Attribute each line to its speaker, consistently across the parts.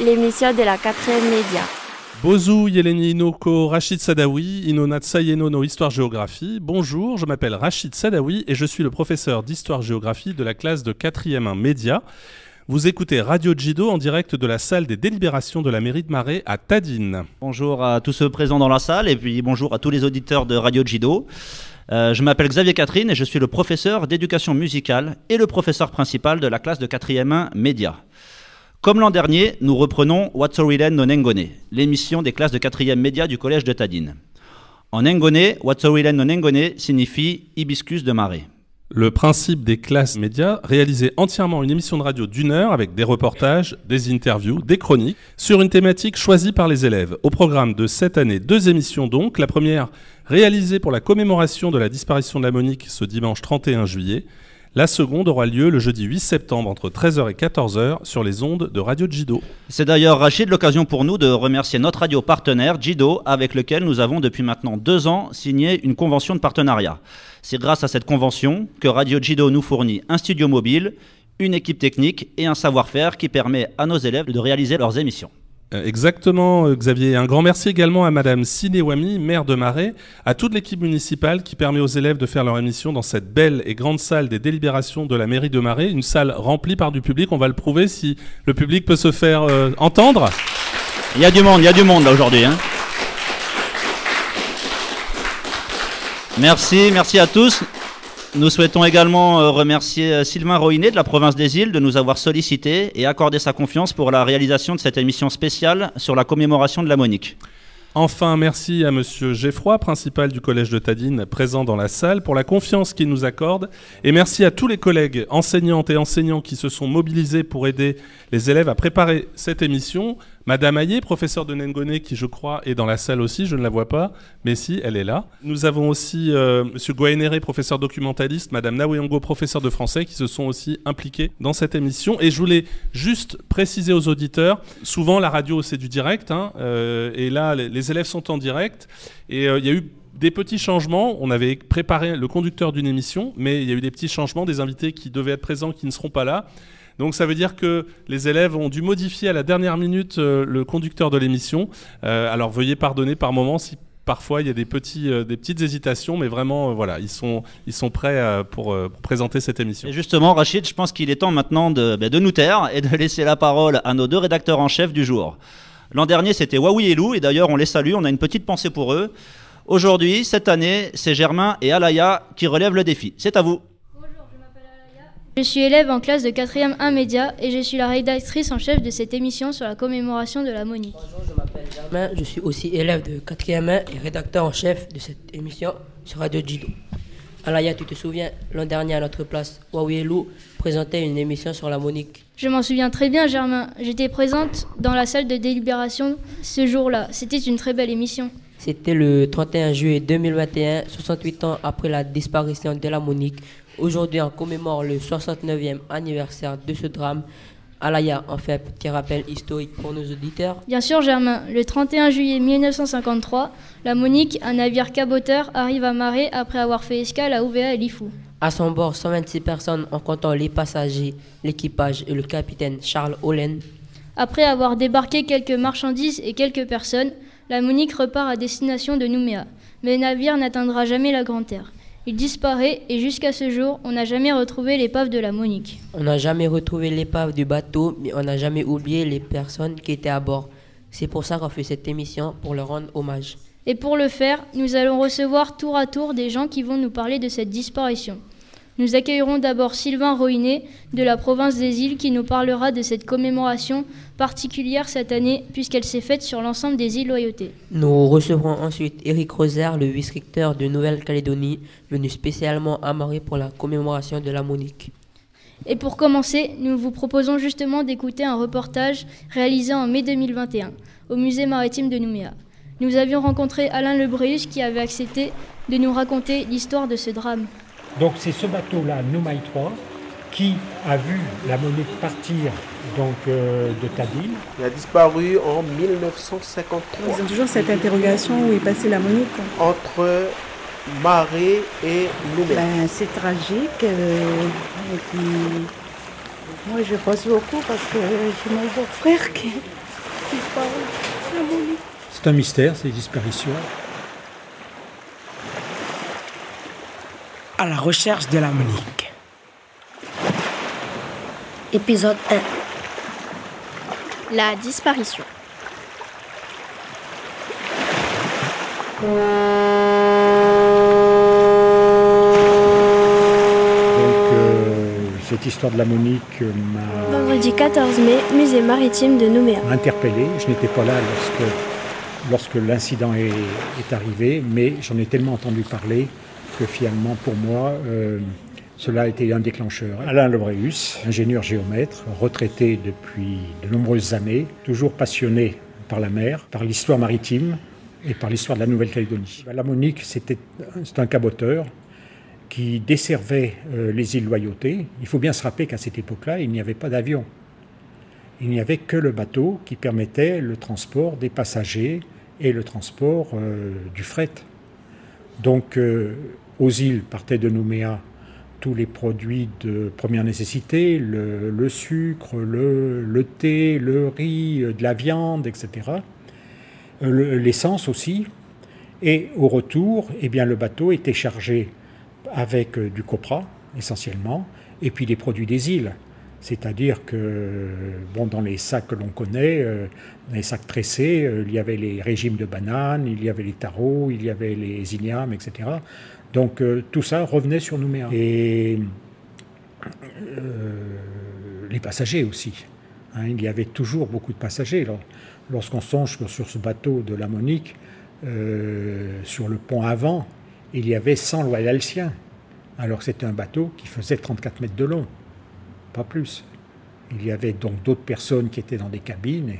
Speaker 1: l'émission de la quatrième média.
Speaker 2: Bozu Yeleni Inoko Rachid Sadawi, Inona Tsayeno no Histoire-Géographie. Bonjour, je m'appelle Rachid Sadawi et je suis le professeur d'Histoire-Géographie de la classe de 4e 1 Média. Vous écoutez Radio Jido en direct de la salle des délibérations de la mairie de Marais à Tadine.
Speaker 3: Bonjour à tous ceux présents dans la salle et puis bonjour à tous les auditeurs de Radio Jido. Euh, je m'appelle Xavier Catherine et je suis le professeur d'éducation musicale et le professeur principal de la classe de 4e 1 Média. Comme l'an dernier, nous reprenons Watsorilen no Nengone, l'émission des classes de 4e Média du collège de Tadine. En Nengone, Watsorilen no Nengone signifie hibiscus de marée
Speaker 2: le principe des classes médias, réaliser entièrement une émission de radio d'une heure avec des reportages, des interviews, des chroniques, sur une thématique choisie par les élèves. Au programme de cette année, deux émissions donc. La première réalisée pour la commémoration de la disparition de la Monique ce dimanche 31 juillet. La seconde aura lieu le jeudi 8 septembre entre 13h et 14h sur les ondes de Radio Jido.
Speaker 3: C'est d'ailleurs Rachid l'occasion pour nous de remercier notre radio partenaire Jido avec lequel nous avons depuis maintenant deux ans signé une convention de partenariat. C'est grâce à cette convention que Radio Jido nous fournit un studio mobile, une équipe technique et un savoir-faire qui permet à nos élèves de réaliser leurs émissions.
Speaker 2: Euh, exactement, euh, Xavier. Un grand merci également à Madame Sinewami, maire de Marais, à toute l'équipe municipale qui permet aux élèves de faire leur émission dans cette belle et grande salle des délibérations de la mairie de Marais, une salle remplie par du public. On va le prouver si le public peut se faire euh, entendre.
Speaker 3: Il y a du monde, il y a du monde là aujourd'hui. Hein. Merci, merci à tous. Nous souhaitons également euh, remercier euh, Sylvain Roinet de la province des îles de nous avoir sollicité et accordé sa confiance pour la réalisation de cette émission spéciale sur la commémoration de la Monique.
Speaker 2: Enfin, merci à Monsieur Geffroy, principal du Collège de Tadine, présent dans la salle, pour la confiance qu'il nous accorde. Et merci à tous les collègues enseignantes et enseignants qui se sont mobilisés pour aider les élèves à préparer cette émission. Madame Ayé, professeure de Nengone, qui je crois est dans la salle aussi, je ne la vois pas, mais si, elle est là. Nous avons aussi euh, Monsieur Guaenere, professeur documentaliste, Madame Naweyongo, professeur de français, qui se sont aussi impliqués dans cette émission. Et je voulais juste préciser aux auditeurs, souvent la radio c'est du direct, hein, euh, et là les, élèves sont en direct, et euh, il y a eu des petits changements. On avait préparé le conducteur d'une émission, mais il y a eu des petits changements, des invités qui devaient être présents, qui ne seront pas là. Donc ça veut dire que les élèves ont dû modifier à la dernière minute euh, le conducteur de l'émission. Euh, alors veuillez pardonner par moment si parfois il y a des, petits, euh, petites hésitations, mais vraiment, voilà, ils sont, prêts pour, présenter cette émission.
Speaker 3: Et justement, Rachid, je pense qu'il est temps maintenant de, ben, nous taire et de laisser la parole à nos deux rédacteurs en chef du jour. L'an dernier, c'était Waoui et Lou, et d'ailleurs, on les salue, on a une petite pensée pour eux. Aujourd'hui, cette année, c'est Germain et Alaya qui relèvent le défi. C'est à vous.
Speaker 4: Je suis élève en classe de 4e 1 média et je suis la rédactrice en chef de cette émission sur la commémoration de la Monique.
Speaker 5: Bonjour, je m'appelle Germain, je suis aussi élève de 4e 1 et rédacteur en chef de cette émission sur Radio Jido. Alaya, tu te souviens, l'an dernier à notre place, Huawei Lou présentait une émission sur la Monique.
Speaker 4: Je m'en souviens très bien, Germain. J'étais présente dans la salle de délibération ce jour-là. C'était une très belle émission.
Speaker 5: C'était le 31 juillet 2021, 68 ans après la disparition de la Monique. Aujourd'hui, on commémore le 69e anniversaire de ce drame. Alaya, en fait, petit rappel historique pour nos auditeurs.
Speaker 4: Bien sûr, Germain. Le 31 juillet 1953, la Monique, un navire caboteur, arrive à Marais après avoir fait escale à Ouvéa et Lifou.
Speaker 5: À son bord, 126 personnes en comptant les passagers, l'équipage et le capitaine Charles Hollen.
Speaker 4: Après avoir débarqué quelques marchandises et quelques personnes, la Monique repart à destination de Nouméa. Mais le navire n'atteindra jamais la Grande Terre. Il disparaît et jusqu'à ce jour, on n'a jamais retrouvé l'épave de la Monique.
Speaker 5: On n'a jamais retrouvé l'épave du bateau, mais on n'a jamais oublié les personnes qui étaient à bord. C'est pour ça qu'on fait cette émission, pour leur rendre hommage.
Speaker 4: Et pour le faire, nous allons recevoir tour à tour des gens qui vont nous parler de cette disparition. Nous accueillerons d'abord Sylvain Roinet de la province des îles qui nous parlera de cette commémoration particulière cette année puisqu'elle s'est faite sur l'ensemble des îles Loyauté.
Speaker 5: Nous recevrons ensuite Eric Roser, le vice-recteur de Nouvelle-Calédonie, venu spécialement à Marais pour la commémoration de la Monique.
Speaker 4: Et pour commencer, nous vous proposons justement d'écouter un reportage réalisé en mai 2021 au musée maritime de Nouméa. Nous avions rencontré Alain Lebreus qui avait accepté de nous raconter l'histoire de ce drame.
Speaker 6: Donc c'est ce bateau-là, Noumaï 3, qui a vu la monnaie partir donc, euh, de Tadine.
Speaker 7: Il a disparu en 1953.
Speaker 8: Ils ont toujours cette interrogation où est passée la monnaie
Speaker 7: Entre Marais et Nouméa.
Speaker 8: Ben, c'est tragique. Euh, Moi, je pense beaucoup parce que j'ai mon beau-frère qui est disparu. La Monique.
Speaker 6: C'est un mystère, ces disparitions.
Speaker 1: À la recherche de la Monique.
Speaker 9: Épisode 1.
Speaker 10: La disparition.
Speaker 6: Donc, euh, cette histoire de la Monique euh, m'a
Speaker 10: Vendredi 14 mai, musée maritime de Nouméa.
Speaker 6: interpellé. Je n'étais pas là lorsque, lorsque l'incident est, est arrivé, mais j'en ai tellement entendu parler que finalement, pour moi, euh, cela a été un déclencheur. Alain Lebreus, ingénieur géomètre, retraité depuis de nombreuses années, toujours passionné par la mer, par l'histoire maritime et par l'histoire de la Nouvelle-Calédonie. La Monique, c'était un caboteur qui desservait euh, les îles Loyauté. Il faut bien se rappeler qu'à cette époque-là, il n'y avait pas d'avion. Il n'y avait que le bateau qui permettait le transport des passagers et le transport euh, du fret. Donc, euh, aux îles partaient de Nouméa tous les produits de première nécessité, le, sucre, le, thé, le riz, euh, de la viande, etc. Euh, le- L'essence aussi. Et au retour, eh bien, le bateau était chargé avec euh, du copra, essentiellement, et puis des produits des îles. C'est-à-dire que bon, dans les sacs que l'on connaît, dans les sacs tressés, il y avait les régimes de bananes, il y avait les tarots, il y avait les ignames, etc. Donc euh, tout ça revenait sur Nouméa. Et euh, les passagers aussi. hein, il y avait toujours beaucoup de passagers. Lors- Lorsqu'on songe que sur ce bateau de la Monique, euh, sur le pont avant, il y avait 100 loyalciens. Alors c'était un bateau qui faisait 34 mètres de long, pas plus. Il y avait donc d'autres personnes qui étaient dans des cabines,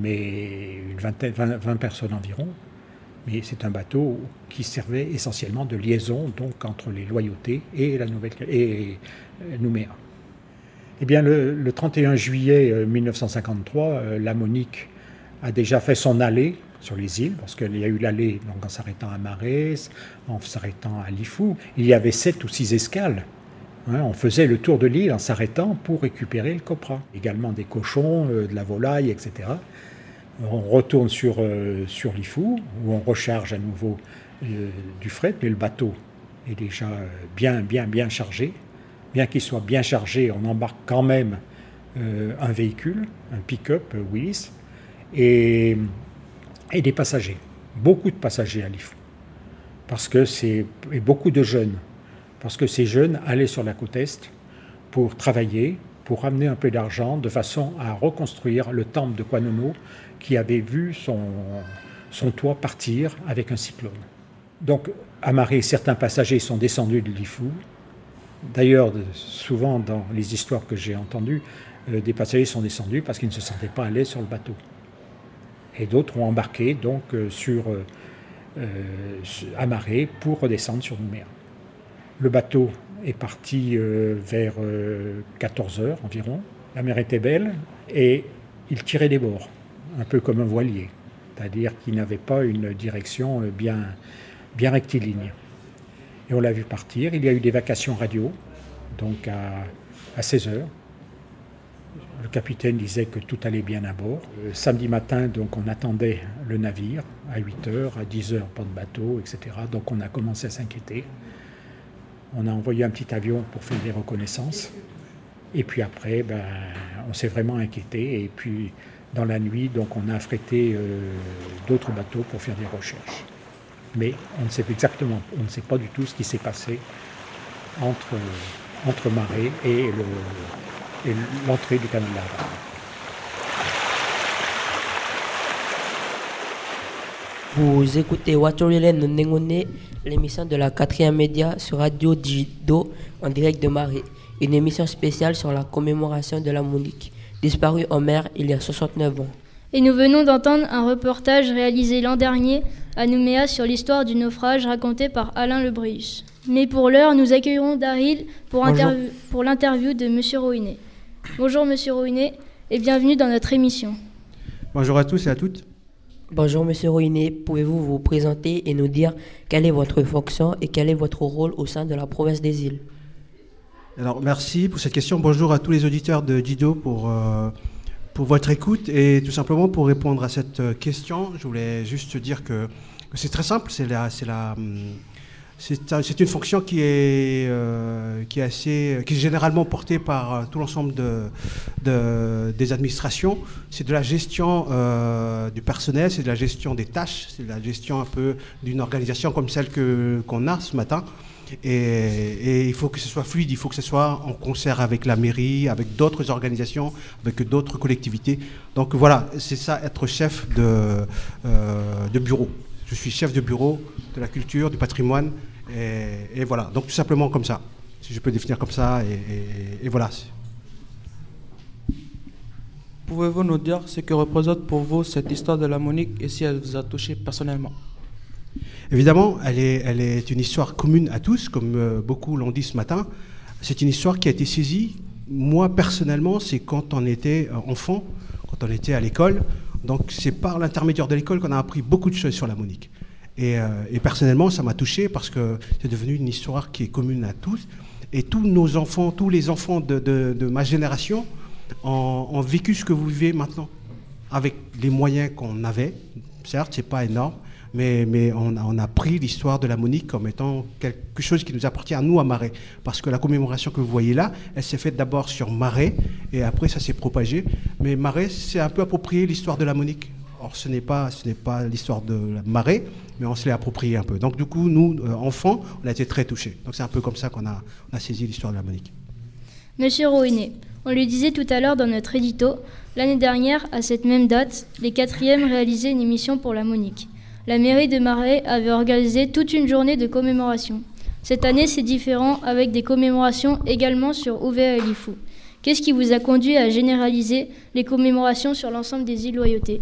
Speaker 6: mais une vingtaine, 20, 20 personnes environ. Mais c'est un bateau qui servait essentiellement de liaison donc entre les loyautés et la Nouvelle et euh, Nouméa. Eh bien, le, le 31 juillet euh, 1953, euh, la Monique a déjà fait son allée sur les îles, parce qu'il y a eu l'allée en s'arrêtant à Marès, en s'arrêtant à Lifou. Il y avait sept ou six escales. Hein, on faisait le tour de l'île en s'arrêtant pour récupérer le copra. Également des cochons, euh, de la volaille, etc. On retourne sur, euh, sur Lifou, où on recharge à nouveau euh, du fret, mais le bateau est déjà euh, bien, bien, bien chargé. Bien qu'il soit bien chargé, on embarque quand même euh, un véhicule, un pick-up Willis, et, et des passagers. Beaucoup de passagers à Lifou. Parce que c'est. et beaucoup de jeunes. Parce que ces jeunes allaient sur la côte Est pour travailler, pour ramener un peu d'argent, de façon à reconstruire le temple de Kwanono qui avait vu son, toit partir avec un cyclone. Donc, amarrés, certains passagers sont descendus de Lifou. D'ailleurs, souvent dans les histoires que j'ai entendues, euh, des passagers sont descendus parce qu'ils ne se sentaient pas à sur le bateau. Et d'autres ont embarqué donc euh, sur euh, euh, amarrés pour redescendre sur Nouméa. Le bateau est parti vers 14 heures environ. La mer était belle et il tirait des bords, un peu comme un voilier, c'est-à-dire qu'il n'avait pas une direction euh, bien, bien rectiligne. Et on l'a vu partir. Il y a eu des vacations radio, donc à, à 16 heures. Le capitaine disait que tout allait bien à bord. Euh, samedi matin, donc, on attendait le navire à 8 heures, à 10 heures, pas de bateau, etc. Donc on a commencé à s'inquiéter. On a envoyé un petit avion pour faire des reconnaissances. Et puis après, ben, on s'est vraiment inquiété. Et puis dans la nuit, donc, on a affrété euh, d'autres bateaux pour faire des recherches. Mais on ne sait exactement, on ne sait pas du tout ce qui s'est passé entre, entre Marais et le- et l'entrée du canal.
Speaker 5: Vous écoutez Watorilen Nengone, l'émission de la 4 média sur Radio Digido en direct de Marais. Une émission spéciale sur la commémoration de la Monique, disparue en mer il y a 69 ans.
Speaker 4: Et nous venons d'entendre un reportage réalisé l'an dernier à Nouméa sur l'histoire du naufrage raconté par Alain Lebreus. Mais pour l'heure, nous accueillerons Daryl pour l'interview de Monsieur Roinet. Bonjour Monsieur Roinet et bienvenue dans notre émission.
Speaker 11: Bonjour à tous et à toutes.
Speaker 5: Bonjour Monsieur Roinet, pouvez-vous vous présenter et nous dire quelle est votre fonction et quel est votre rôle au sein de la province des îles?
Speaker 11: Alors, merci pour cette question. Bonjour à tous les auditeurs de Dido pour, euh, pour votre écoute et tout simplement pour répondre à cette euh, question, je voulais juste dire que, c'est très simple. C'est la, c'est la, hum, c'est une fonction qui est, euh, qui est assez, qui est généralement portée par euh, tout l'ensemble de, de- des administrations. C'est de la gestion euh, du personnel, c'est de la gestion des tâches, c'est de la gestion un peu d'une organisation comme celle que qu'on a ce matin. Et, il faut que ce soit fluide, il faut que ce soit en concert avec la mairie, avec d'autres organisations, avec d'autres collectivités. Donc voilà, c'est ça être chef de, euh, de bureau. Je suis chef de bureau de la culture, du patrimoine, et, voilà. Donc tout simplement comme ça, si je peux définir comme ça, et voilà.
Speaker 9: Pouvez-vous nous dire ce que représente pour vous cette histoire de la Monique et si elle vous a touché personnellement?
Speaker 11: Évidemment, elle est, elle est une histoire commune à tous, comme euh, beaucoup l'ont dit ce matin. C'est une histoire qui a été saisie. Moi, personnellement, c'est quand on était euh, enfant, quand on était à l'école. Donc, c'est par l'intermédiaire de l'école qu'on a appris beaucoup de choses sur la Monique. Et, euh, et personnellement, ça m'a touché parce que c'est devenu une histoire qui est commune à tous. Et tous nos enfants, tous les enfants de ma génération ont, ont vécu ce que vous vivez maintenant, avec les moyens qu'on avait. Certes, c'est pas énorme, mais, on, a, pris l'histoire de la Monique comme étant quelque chose qui nous appartient à nous à Marais. Parce que la commémoration que vous voyez là, elle s'est faite d'abord sur Marais, et après ça s'est propagé. Mais Marais, c'est un peu approprié l'histoire de la Monique. Or, ce n'est pas, pas l'histoire de la Marais, mais on se l'est approprié un peu. Donc, du coup, nous, euh, enfants, on a été très touchés. Donc, c'est un peu comme ça qu'on a, saisi l'histoire de la Monique.
Speaker 4: Monsieur Roinet, on le disait tout à l'heure dans notre édito, l'année dernière, à cette même date, les quatrièmes réalisaient une émission pour la Monique. La mairie de Marais avait organisé toute une journée de commémoration. Cette année, c'est différent avec des commémorations également sur Ouvert et Lifou. Qu'est-ce qui vous a conduit à généraliser les commémorations sur l'ensemble des îles Loyauté?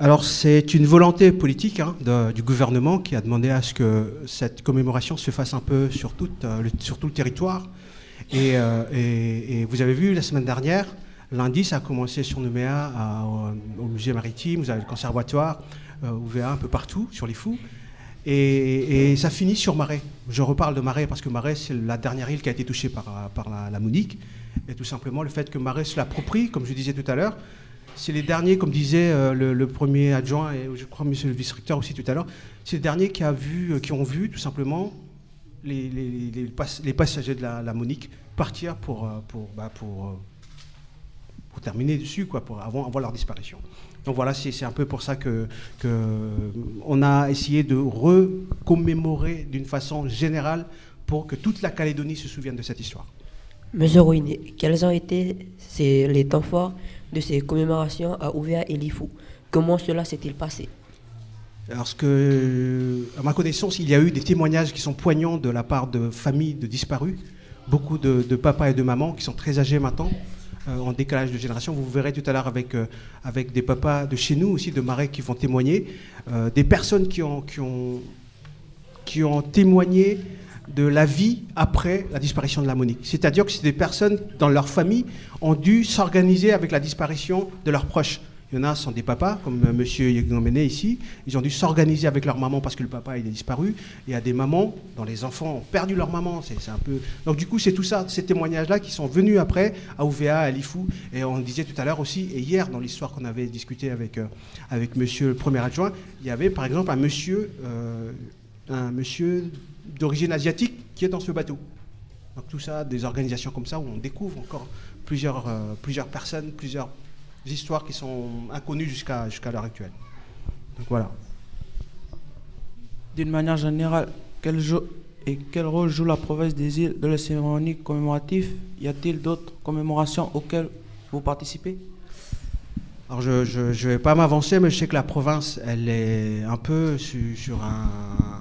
Speaker 11: Alors, c'est une volonté politique hein, du gouvernement qui a demandé à ce que cette commémoration se fasse un peu sur tout, euh, le, territoire. Euh, et vous avez vu la semaine dernière, lundi, ça a commencé sur Nouméa, à- au, musée maritime, vous avez le conservatoire, euh, UVA un peu partout, sur les fous. Et, ça finit sur Marais. Je reparle de Marais parce que Marais, c'est la dernière île qui a été touchée par, la, Monique. Et tout simplement, le fait que Marais se l'approprie, comme je disais tout à l'heure, c'est les derniers, comme disait euh, le, premier adjoint et je crois monsieur le vice-recteur aussi tout à l'heure, c'est les derniers qui, euh, ont vu tout simplement les, les- les pass- les passagers de la, Monique partir pour, euh, bah, euh, pour terminer dessus, quoi, pour, avant, avant leur disparition. Donc voilà, c'est un peu pour ça que, que on a essayé de recommémorer d'une façon générale pour que toute la Calédonie se souvienne de cette histoire.
Speaker 5: Monsieur Rouinet, quels ont été ces- les temps forts de ces commémorations à Ouvea et Lifou? Comment cela s'est-il passé?
Speaker 11: Parce que, à ma connaissance, il y a eu des témoignages qui sont poignants de la part de familles de disparus, beaucoup de, de papas et de mamans qui sont très âgés maintenant, en décalage de génération. Vous verrez tout à l'heure avec, euh, avec des papas de chez nous aussi, de Marais, qui vont témoigner, euh, des personnes qui ont, qui, ont, qui ont témoigné de la vie après la disparition de la Monique. C'est-à-dire que c'est des personnes dans leur famille ont dû s'organiser avec la disparition de leurs proches. Il y en a sont des papas, comme M. Yegnomene ici. Ils ont dû s'organiser avec leur maman parce que le papa il est disparu. Il y a des mamans dont les enfants ont perdu leur maman. C'est un peu. Donc du coup, c'est tout ça, ces témoignages-là qui sont venus après à OVA, à Lifou. Et on disait tout à l'heure aussi, et hier dans l'histoire qu'on avait discuté avec euh, avec Monsieur le Premier adjoint, il y avait par exemple un monsieur, euh, monsieur d'origine asiatique qui est dans ce bateau. Donc tout ça, des organisations comme ça où on découvre encore plusieurs, euh, plusieurs personnes, plusieurs histoires qui sont inconnues jusqu'à jusqu'à l'heure actuelle. Donc voilà.
Speaker 9: D'une manière générale, quel, jo- et quel rôle joue la province des îles dans les cérémonies commémoratives? Y a-t-il d'autres commémorations auxquelles vous participez?
Speaker 11: Alors je ne vais pas m'avancer, mais je sais que la province, elle est un peu su- sur, un,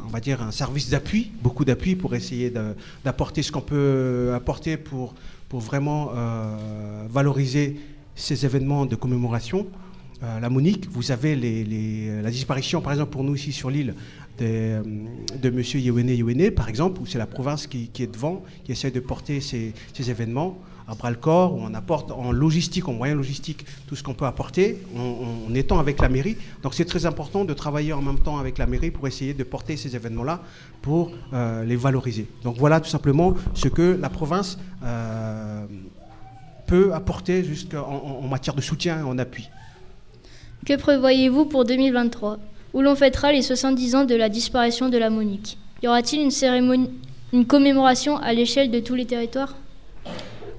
Speaker 11: on va dire, un service d'appui, beaucoup d'appui pour essayer d'apporter ce qu'on peut apporter pour, pour vraiment euh, valoriser ces événements de commémoration. Euh, la Monique, vous avez la disparition, par exemple pour nous ici sur l'île, euh, de M. Yewene Yewene, par exemple, où c'est la province qui, est devant, qui essaie de porter ces, événements à bras le corps, où on apporte en logistique, en moyens logistiques, tout ce qu'on peut apporter, en, étant avec la mairie. Donc c'est très important de travailler en même temps avec la mairie pour essayer de porter ces événements-là, pour euh, les valoriser. Donc voilà tout simplement ce que la province peut apporter jusqu'en en, matière de soutien et en appui.
Speaker 4: Que prévoyez-vous pour 2023 Où l'on fêtera les 70 ans de la disparition de la Monique? Y aura-t-il une cérémonie, une commémoration à l'échelle de tous les territoires?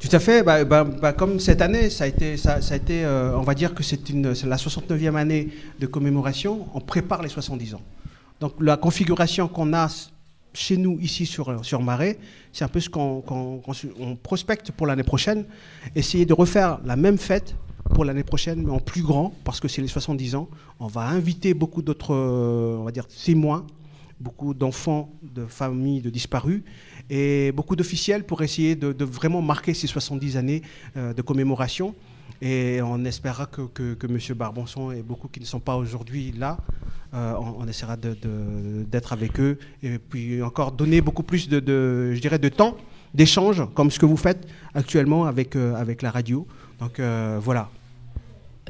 Speaker 11: Tout à fait. Bah, bah, bah, comme cette année, ça a été, ça, ça a été euh, on va dire que c'est la 69e année de commémoration. On prépare les 70 ans. Donc la configuration qu'on a chez nous ici sur, sur Marais, c'est un peu ce qu'on on prospecte pour l'année prochaine. Essayer de refaire la même fête pour l'année prochaine, mais en plus grand, parce que c'est les 70 ans. On va inviter beaucoup d'autres, on va dire, témoins, beaucoup d'enfants, de familles de disparus, et beaucoup d'officiels pour essayer de, de vraiment marquer ces 70 années euh, de commémoration. Et on espérera que, que, que M. Barbonson et beaucoup qui ne sont pas aujourd'hui là, euh, on, on essaiera de- de- d'être avec eux et puis encore donner beaucoup plus de, de, je dirais, de temps d'échange, comme ce que vous faites actuellement avec, euh, avec la radio. Donc euh, voilà.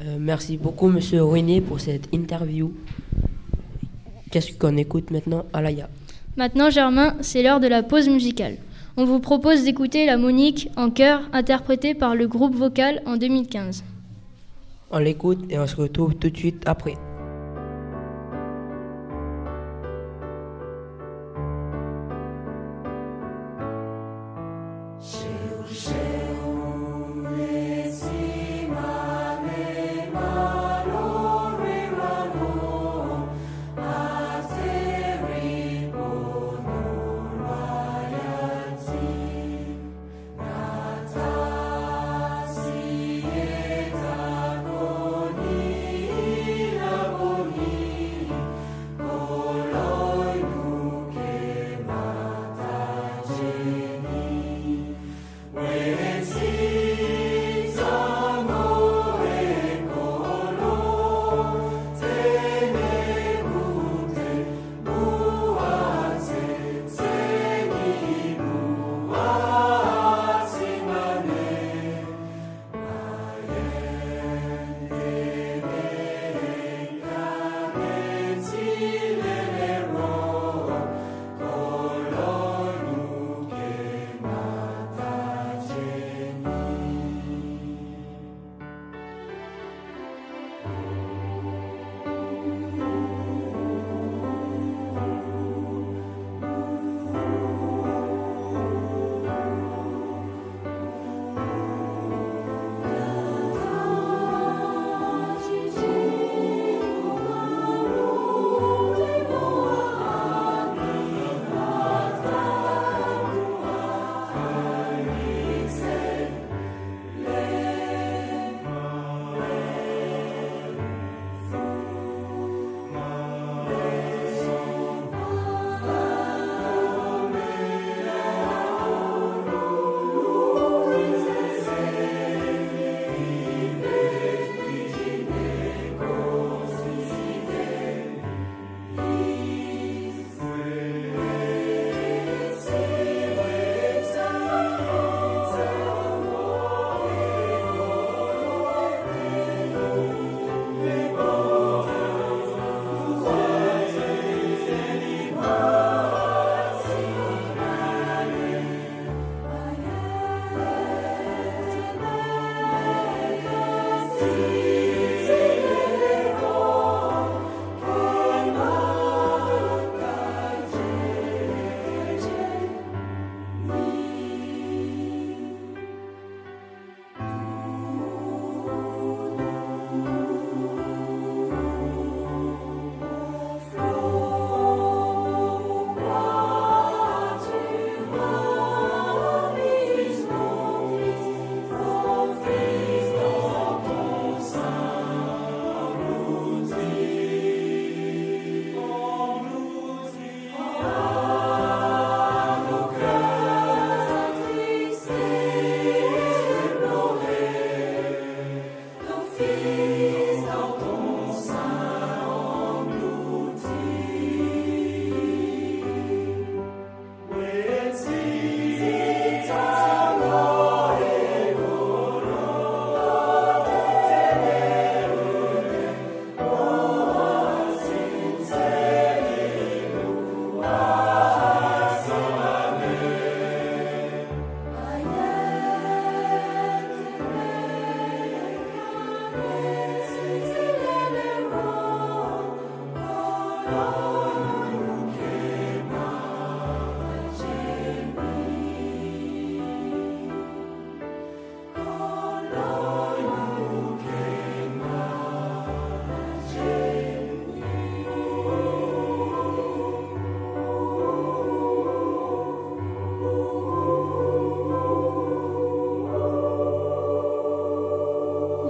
Speaker 5: Euh, merci beaucoup, Monsieur René, pour cette interview. Qu'est-ce qu'on écoute maintenant Alaya?
Speaker 4: Maintenant, Germain, c'est l'heure de la pause musicale. On vous propose d'écouter la Monique en chœur interprétée par le groupe vocal en 2015.
Speaker 5: On l'écoute et on se retrouve tout de suite après.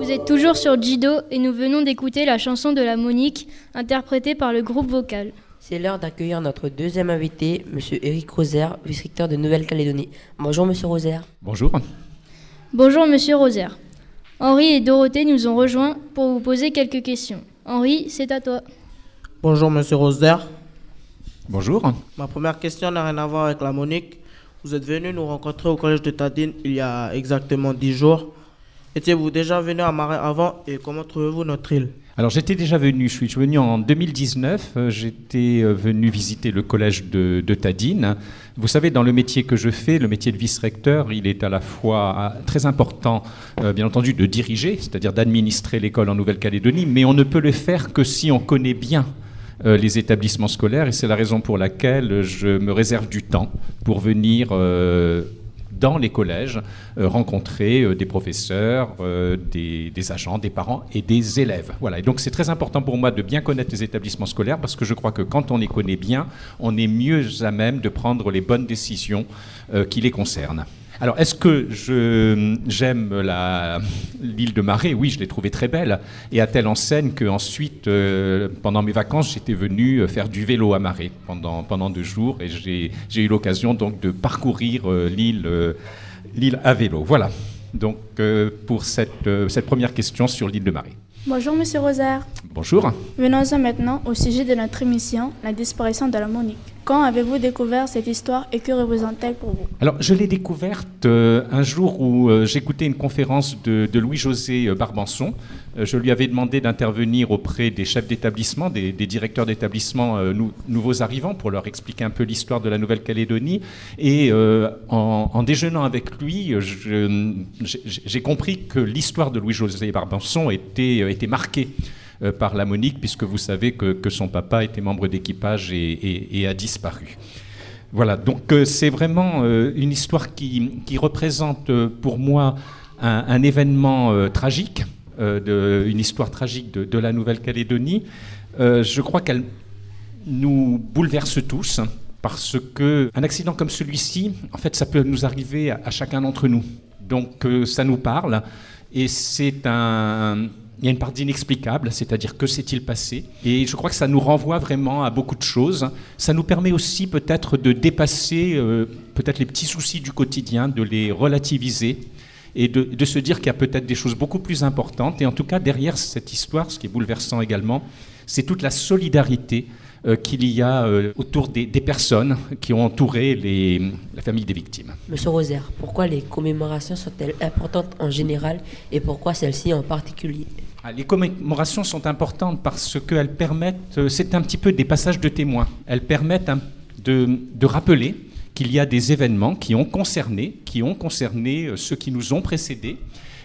Speaker 4: Vous êtes toujours sur Jido et nous venons d'écouter la chanson de la Monique, interprétée par le groupe vocal.
Speaker 5: C'est l'heure d'accueillir notre deuxième invité, M. Eric Roser, vice-recteur de Nouvelle-Calédonie. Bonjour M. Roser.
Speaker 12: Bonjour.
Speaker 4: Bonjour Monsieur Roser. Henri et Dorothée nous ont rejoints pour vous poser quelques questions. Henri, c'est à toi.
Speaker 13: Bonjour Monsieur Roser.
Speaker 12: Bonjour.
Speaker 13: Ma première question n'a rien à voir avec la Monique. Vous êtes venu nous rencontrer au collège de Tadine il y a exactement 10 jours. Étiez-vous déjà venu à Marais avant et comment trouvez-vous notre île?
Speaker 12: Alors j'étais déjà venu, je suis venu en 2019, euh, j'étais euh, venu visiter le collège de, Tadine. Vous savez, dans le métier que je fais, le métier de vice-recteur, il est à la fois euh, très important, bien entendu, de diriger, c'est-à-dire d'administrer l'école en Nouvelle-Calédonie, mais on ne peut le faire que si on connaît bien les établissements scolaires et c'est la raison pour laquelle je me réserve du temps pour venir dans les collèges, euh, rencontrer euh, des professeurs, euh, des, des, agents, des parents et des élèves. Voilà. Et donc c'est très important pour moi de bien connaître les établissements scolaires parce que je crois que quand on les connaît bien, on est mieux à même de prendre les bonnes décisions qui les concernent. Alors, est-ce que j'aime l'île de Marais Oui, je l'ai trouvée très belle. Et à telle enseigne qu'ensuite, euh, pendant mes vacances, j'étais venu faire du vélo à Marais pendant, pendant deux jours. Et j'ai eu l'occasion donc de parcourir euh, l'île euh, l'île à vélo. Voilà. Donc, euh, pour cette, euh, cette première question sur l'île de Marais.
Speaker 14: Bonjour, Monsieur Rosaire.
Speaker 12: Bonjour.
Speaker 14: Venons-en maintenant au sujet de notre émission, la disparition de la Monique. Quand avez-vous découvert cette histoire et que représente-t-elle pour vous?
Speaker 12: Alors, je l'ai découverte euh, un jour où euh, j'écoutais une conférence de, Louis-José Barbanson. Euh, je lui avais demandé d'intervenir auprès des chefs d'établissement, des, directeurs d'établissement nou, nouveaux arrivants, pour leur expliquer un peu l'histoire de la Nouvelle-Calédonie. Et en, déjeunant avec lui, j'ai compris que l'histoire de Louis-José Barbanson était, marquée par la Monique, puisque vous savez que, son papa était membre d'équipage et, a disparu. Voilà, donc euh, c'est vraiment euh, une histoire qui, représente pour moi un, événement tragique, une histoire tragique de, la Nouvelle-Calédonie. je crois qu'elle nous bouleverse tous parce que un accident comme celui-ci, en fait, ça peut nous arriver à chacun d'entre nous. Donc ça nous parle et c'est un il y a une part d'inexplicable, c'est-à-dire que s'est-il passé Et je crois que ça nous renvoie vraiment à beaucoup de choses. Ça nous permet aussi peut-être de dépasser euh, peut-être les petits soucis du quotidien, de les relativiser et de, se dire qu'il y a peut-être des choses beaucoup plus importantes. Et en tout cas, derrière cette histoire, ce qui est bouleversant également, c'est toute la solidarité euh, qu'il y a euh, autour des, personnes qui ont entouré la famille des victimes.
Speaker 5: Monsieur Rosaire, pourquoi les commémorations sont-elles importantes en général et pourquoi celle-ci en particulier?
Speaker 12: Ah, les commémorations sont importantes parce qu'elles permettent, euh, c'est un petit peu des passages de témoins, elles permettent de, rappeler qu'il y a des événements qui ont concerné, qui ont concerné ceux qui nous ont précédés,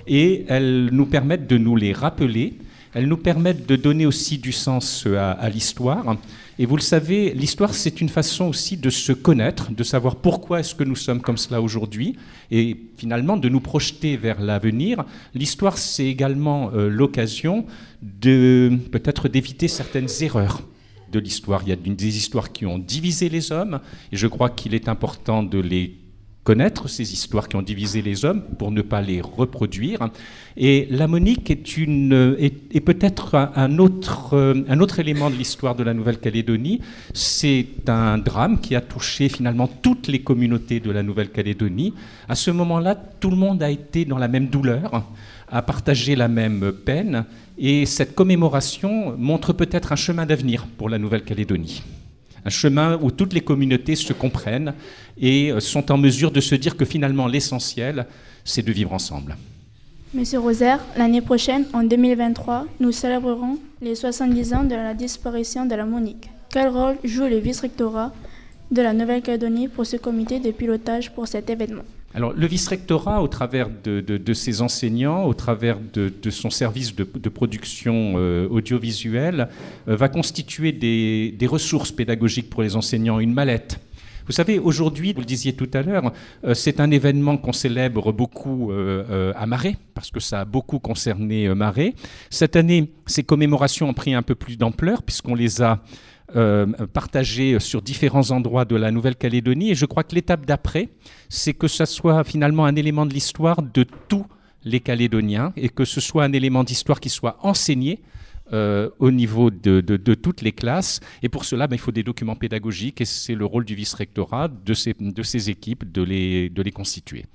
Speaker 12: et elles nous permettent de nous les rappeler, elles nous permettent de donner aussi du sens à, à l'histoire. Et vous le savez, l'histoire, c'est une façon aussi de se connaître, de savoir pourquoi est-ce que nous sommes comme cela aujourd'hui, et finalement de nous projeter vers l'avenir. L'histoire, c'est également euh, l'occasion de peut-être d'éviter certaines erreurs de l'histoire. Il y a des histoires qui ont divisé les hommes, et je crois qu'il est important de les connaître ces histoires qui ont divisé les hommes pour ne pas les reproduire. Et la Monique est, est, peut-être un autre, un autre élément de l'histoire de la Nouvelle-Calédonie. C'est un drame qui a touché finalement toutes les communautés de la Nouvelle-Calédonie. À ce moment-là, tout le monde a été dans la même douleur, a partagé la même peine. Et cette commémoration montre peut-être un chemin d'avenir pour la Nouvelle-Calédonie un chemin où toutes les communautés se comprennent et sont en mesure de se dire que finalement l'essentiel, c'est de vivre ensemble.
Speaker 14: Monsieur Rosaire, l'année prochaine, en 2023, nous célébrerons les 70 ans de la disparition de la Monique. Quel rôle joue le vice-rectorat de la Nouvelle-Calédonie pour ce comité de pilotage pour cet événement?
Speaker 12: Alors, le vice-rectorat, au travers de, de, ses enseignants, au travers de, son service de, production euh, audiovisuelle, euh, va constituer des, des, ressources pédagogiques pour les enseignants, une mallette. Vous savez, aujourd'hui, vous le disiez tout à l'heure, euh, c'est un événement qu'on célèbre beaucoup à Marais, parce que ça a beaucoup concerné Marais. Cette année, ces commémorations ont pris un peu plus d'ampleur, puisqu'on les a euh, partagés sur différents endroits de la Nouvelle-Calédonie. Et je crois que l'étape d'après, c'est que ça soit finalement un élément de l'histoire de tous les Calédoniens et que ce soit un élément d'histoire qui soit enseigné euh, au niveau de, toutes les classes. Et pour cela, ben, il faut des documents pédagogiques et c'est le rôle du vice-rectorat, de ces, de ces équipes, de les, de les constituer.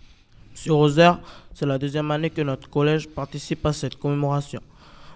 Speaker 13: Sur Rosaire, c'est la deuxième année que notre collège participe à cette commémoration.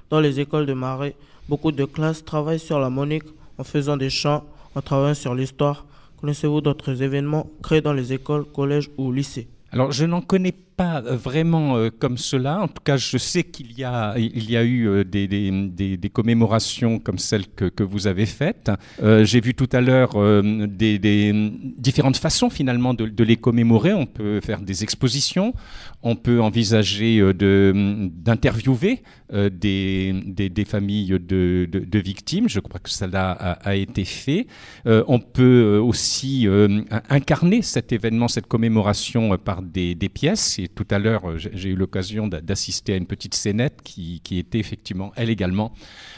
Speaker 13: Dans les écoles de Marais, beaucoup de classes travaillent sur la monique en faisant des chants, en travaillant sur l'histoire. Connaissez-vous d'autres événements créés dans les écoles, collèges ou lycées?
Speaker 12: Alors, je n'en connais pas euh, vraiment euh, comme cela. En tout cas, je sais qu'il y a, il y a eu euh, des, des, des, commémorations comme celle que, que vous avez faite. J'ai vu tout à l'heure des, différentes façons finalement de, de, les commémorer. On peut faire des expositions, on peut envisager d'interviewer des, des, familles de, de, victimes. Je crois que cela a, a été fait. on peut aussi incarner cet événement, cette commémoration par des, pièces tout à l'heure, euh, j'ai eu l'occasion d'assister à une petite scénette qui, était effectivement, elle également,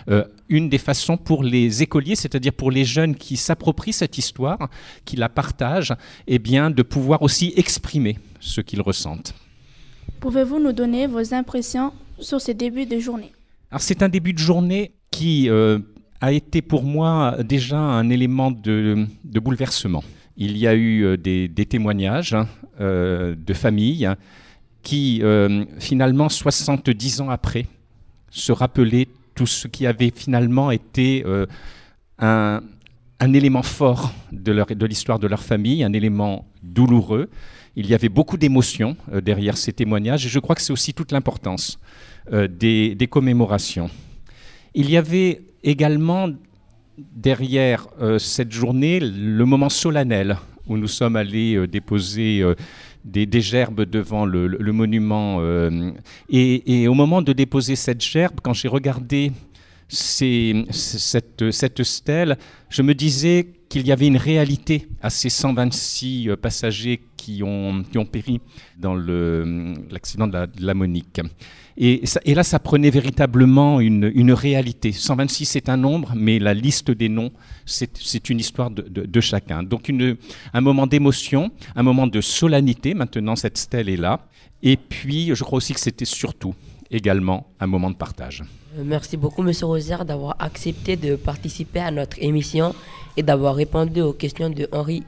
Speaker 12: euh, une des façons pour les écoliers, c'est-à-dire pour les jeunes qui s'approprient cette histoire, qui la partagent, et eh bien, de pouvoir aussi exprimer ce qu'ils ressentent.
Speaker 14: Pouvez-vous nous donner vos impressions sur ces débuts de journée?
Speaker 12: Alors, c'est un début de journée qui euh, a été pour moi déjà un élément de, bouleversement. Il y a eu des, témoignages hein, de familles qui, euh, finalement, 70 ans après, se rappelaient tout ce qui avait finalement été euh, un, élément fort de l'histoire de, leur famille, un élément douloureux. Il y avait beaucoup d'émotions euh, derrière ces témoignages et je crois que c'est aussi toute l'importance des, des, commémorations. Il y avait également derrière cette journée le moment solennel où nous sommes allés déposer des, gerbes devant le, monument. Euh, et, au moment de déposer cette gerbe, quand j'ai regardé cette, stèle, je me disais qu'il y avait une réalité à ces 126 euh, passagers qui ont, péri dans l'accident de, de, la Monique. Et, là, ça prenait véritablement une, réalité. 126, c'est un nombre, mais la liste des noms, c'est une histoire de, chacun. Donc un moment d'émotion, un moment de solennité, maintenant cette stèle est là. Et puis, je crois aussi que c'était surtout également un moment de partage.
Speaker 5: Euh, merci beaucoup, Monsieur Rosière, d'avoir accepté de participer à notre émission et d'avoir répondu aux questions de Henri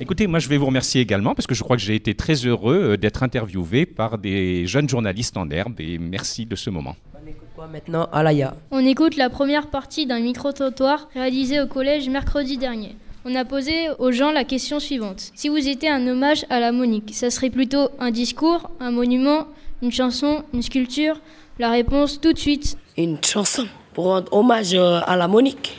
Speaker 12: Écoutez, moi je vais vous remercier également parce que je crois que j'ai été très heureux euh, d'être interviewé par des jeunes journalistes en herbe et merci de ce moment.
Speaker 5: On écoute quoi maintenant Alaya?
Speaker 4: On écoute la première partie d'un micro-trottoir réalisé au collège mercredi dernier. On a posé aux gens la question suivante. Si vous étiez un hommage à la Monique, ça serait plutôt un discours, un monument, une chanson, une sculpture? La réponse tout de suite.
Speaker 15: Une chanson pour rendre hommage euh, à la Monique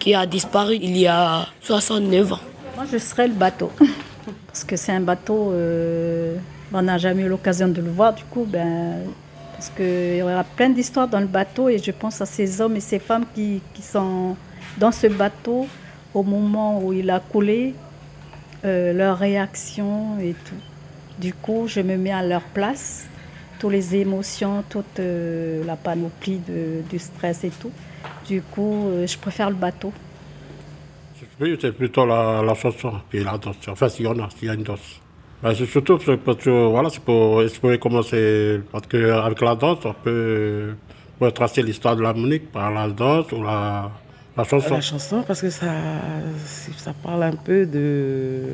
Speaker 15: qui a disparu il y a 69 ans.
Speaker 16: Moi, je serais le bateau. Parce que c'est un bateau, euh, on n'a jamais eu l'occasion de le voir, du coup, ben, parce qu'il y aura plein d'histoires dans le bateau et je pense à ces hommes et ces femmes qui, qui sont dans ce bateau au moment où il a coulé, euh, leur réaction et tout. Du coup, je me mets à leur place, toutes les émotions, toute euh, la panoplie de, du stress et tout. Du coup, je préfère le bateau.
Speaker 17: Oui, c'est plutôt la, la, chanson et la danse. Enfin, s'il y en a, s'il y a une danse. Ben, c'est surtout parce que, voilà, c'est pour expliquer comment c'est. Parce qu'avec la danse, on peut, peut tracer l'histoire de la Monique par la danse ou la, la chanson.
Speaker 18: La chanson, parce que ça, ça parle un peu de,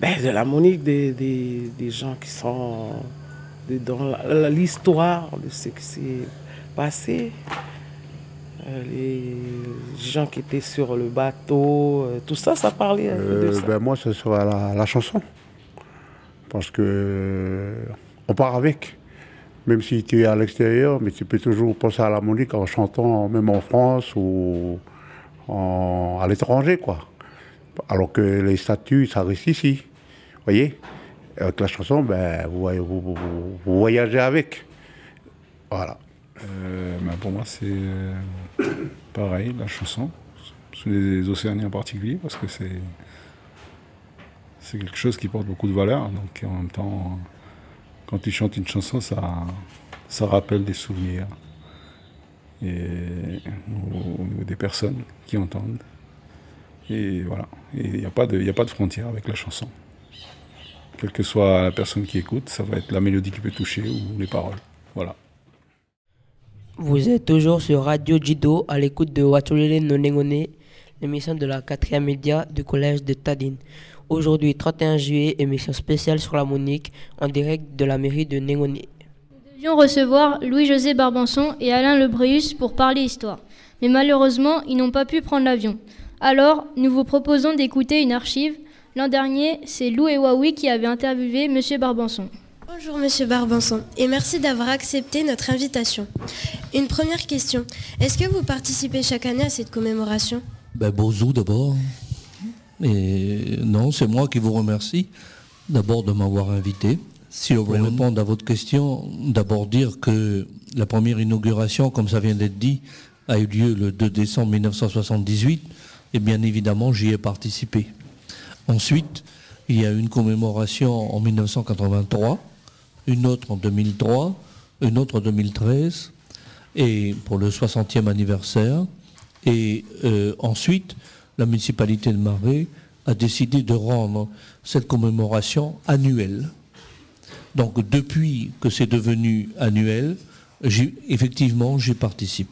Speaker 18: ben, de la Monique, des, des, des gens qui sont dans l'histoire de ce qui s'est passé. Euh, les gens qui étaient sur le bateau, euh, tout ça, ça parlait de euh, ça.
Speaker 19: Ben moi, ce sera la, chanson. Parce que on part avec. Même si tu es à l'extérieur, mais tu peux toujours penser à la Monique en chantant, même en France ou à l'étranger, quoi. Alors que les statues, ça reste ici. Vous voyez? Avec la chanson, ben, vous voyagez avec. Voilà.
Speaker 20: Euh, bah, pour moi, c'est euh, pareil, la chanson, sur les Océaniens en particulier, parce que c'est quelque chose qui porte beaucoup de valeur. Donc en même temps, quand tu chantes une chanson, ça, ça rappelle des souvenirs et, au, niveau des personnes qui entendent. Et voilà. Il n'y a, pas de, a pas de frontière avec la chanson. quelle que soit la personne qui écoute, ça va être la mélodie qui peut toucher ou les paroles. Voilà.
Speaker 5: Vous êtes toujours sur Radio Jido à l'écoute de Watulele Nonengone, l'émission de la 4e média du collège de Tadine. Aujourd'hui, 31 juillet, émission spéciale sur la Monique en direct de la mairie de Nengone.
Speaker 4: Nous devions recevoir Louis-José Barbanson et Alain Lebreus pour parler histoire. Mais malheureusement, ils n'ont pas pu prendre l'avion. Alors, nous vous proposons d'écouter une archive. L'an dernier, c'est Lou et Wawi qui avaient interviewé Monsieur Barbanson.
Speaker 21: Bonjour Monsieur Barbanson et merci d'avoir accepté notre invitation. Une première question, est-ce que vous participez chaque année à cette commémoration?
Speaker 22: Ben, Bonjour d'abord. Et non, c'est moi qui vous remercie d'abord de m'avoir invité. Si on veut répondre à votre question, d'abord dire que la première inauguration, comme ça vient d'être dit, a eu lieu le 2 décembre 1978 et bien évidemment j'y ai participé. Ensuite, il y a eu une commémoration en 1983, une autre en 2003, une autre en 2013 et pour le 60e anniversaire. Et euh, ensuite, la municipalité de Marais a décidé de rendre cette commémoration annuelle. Donc depuis que c'est devenu annuel, effectivement, j'y participe.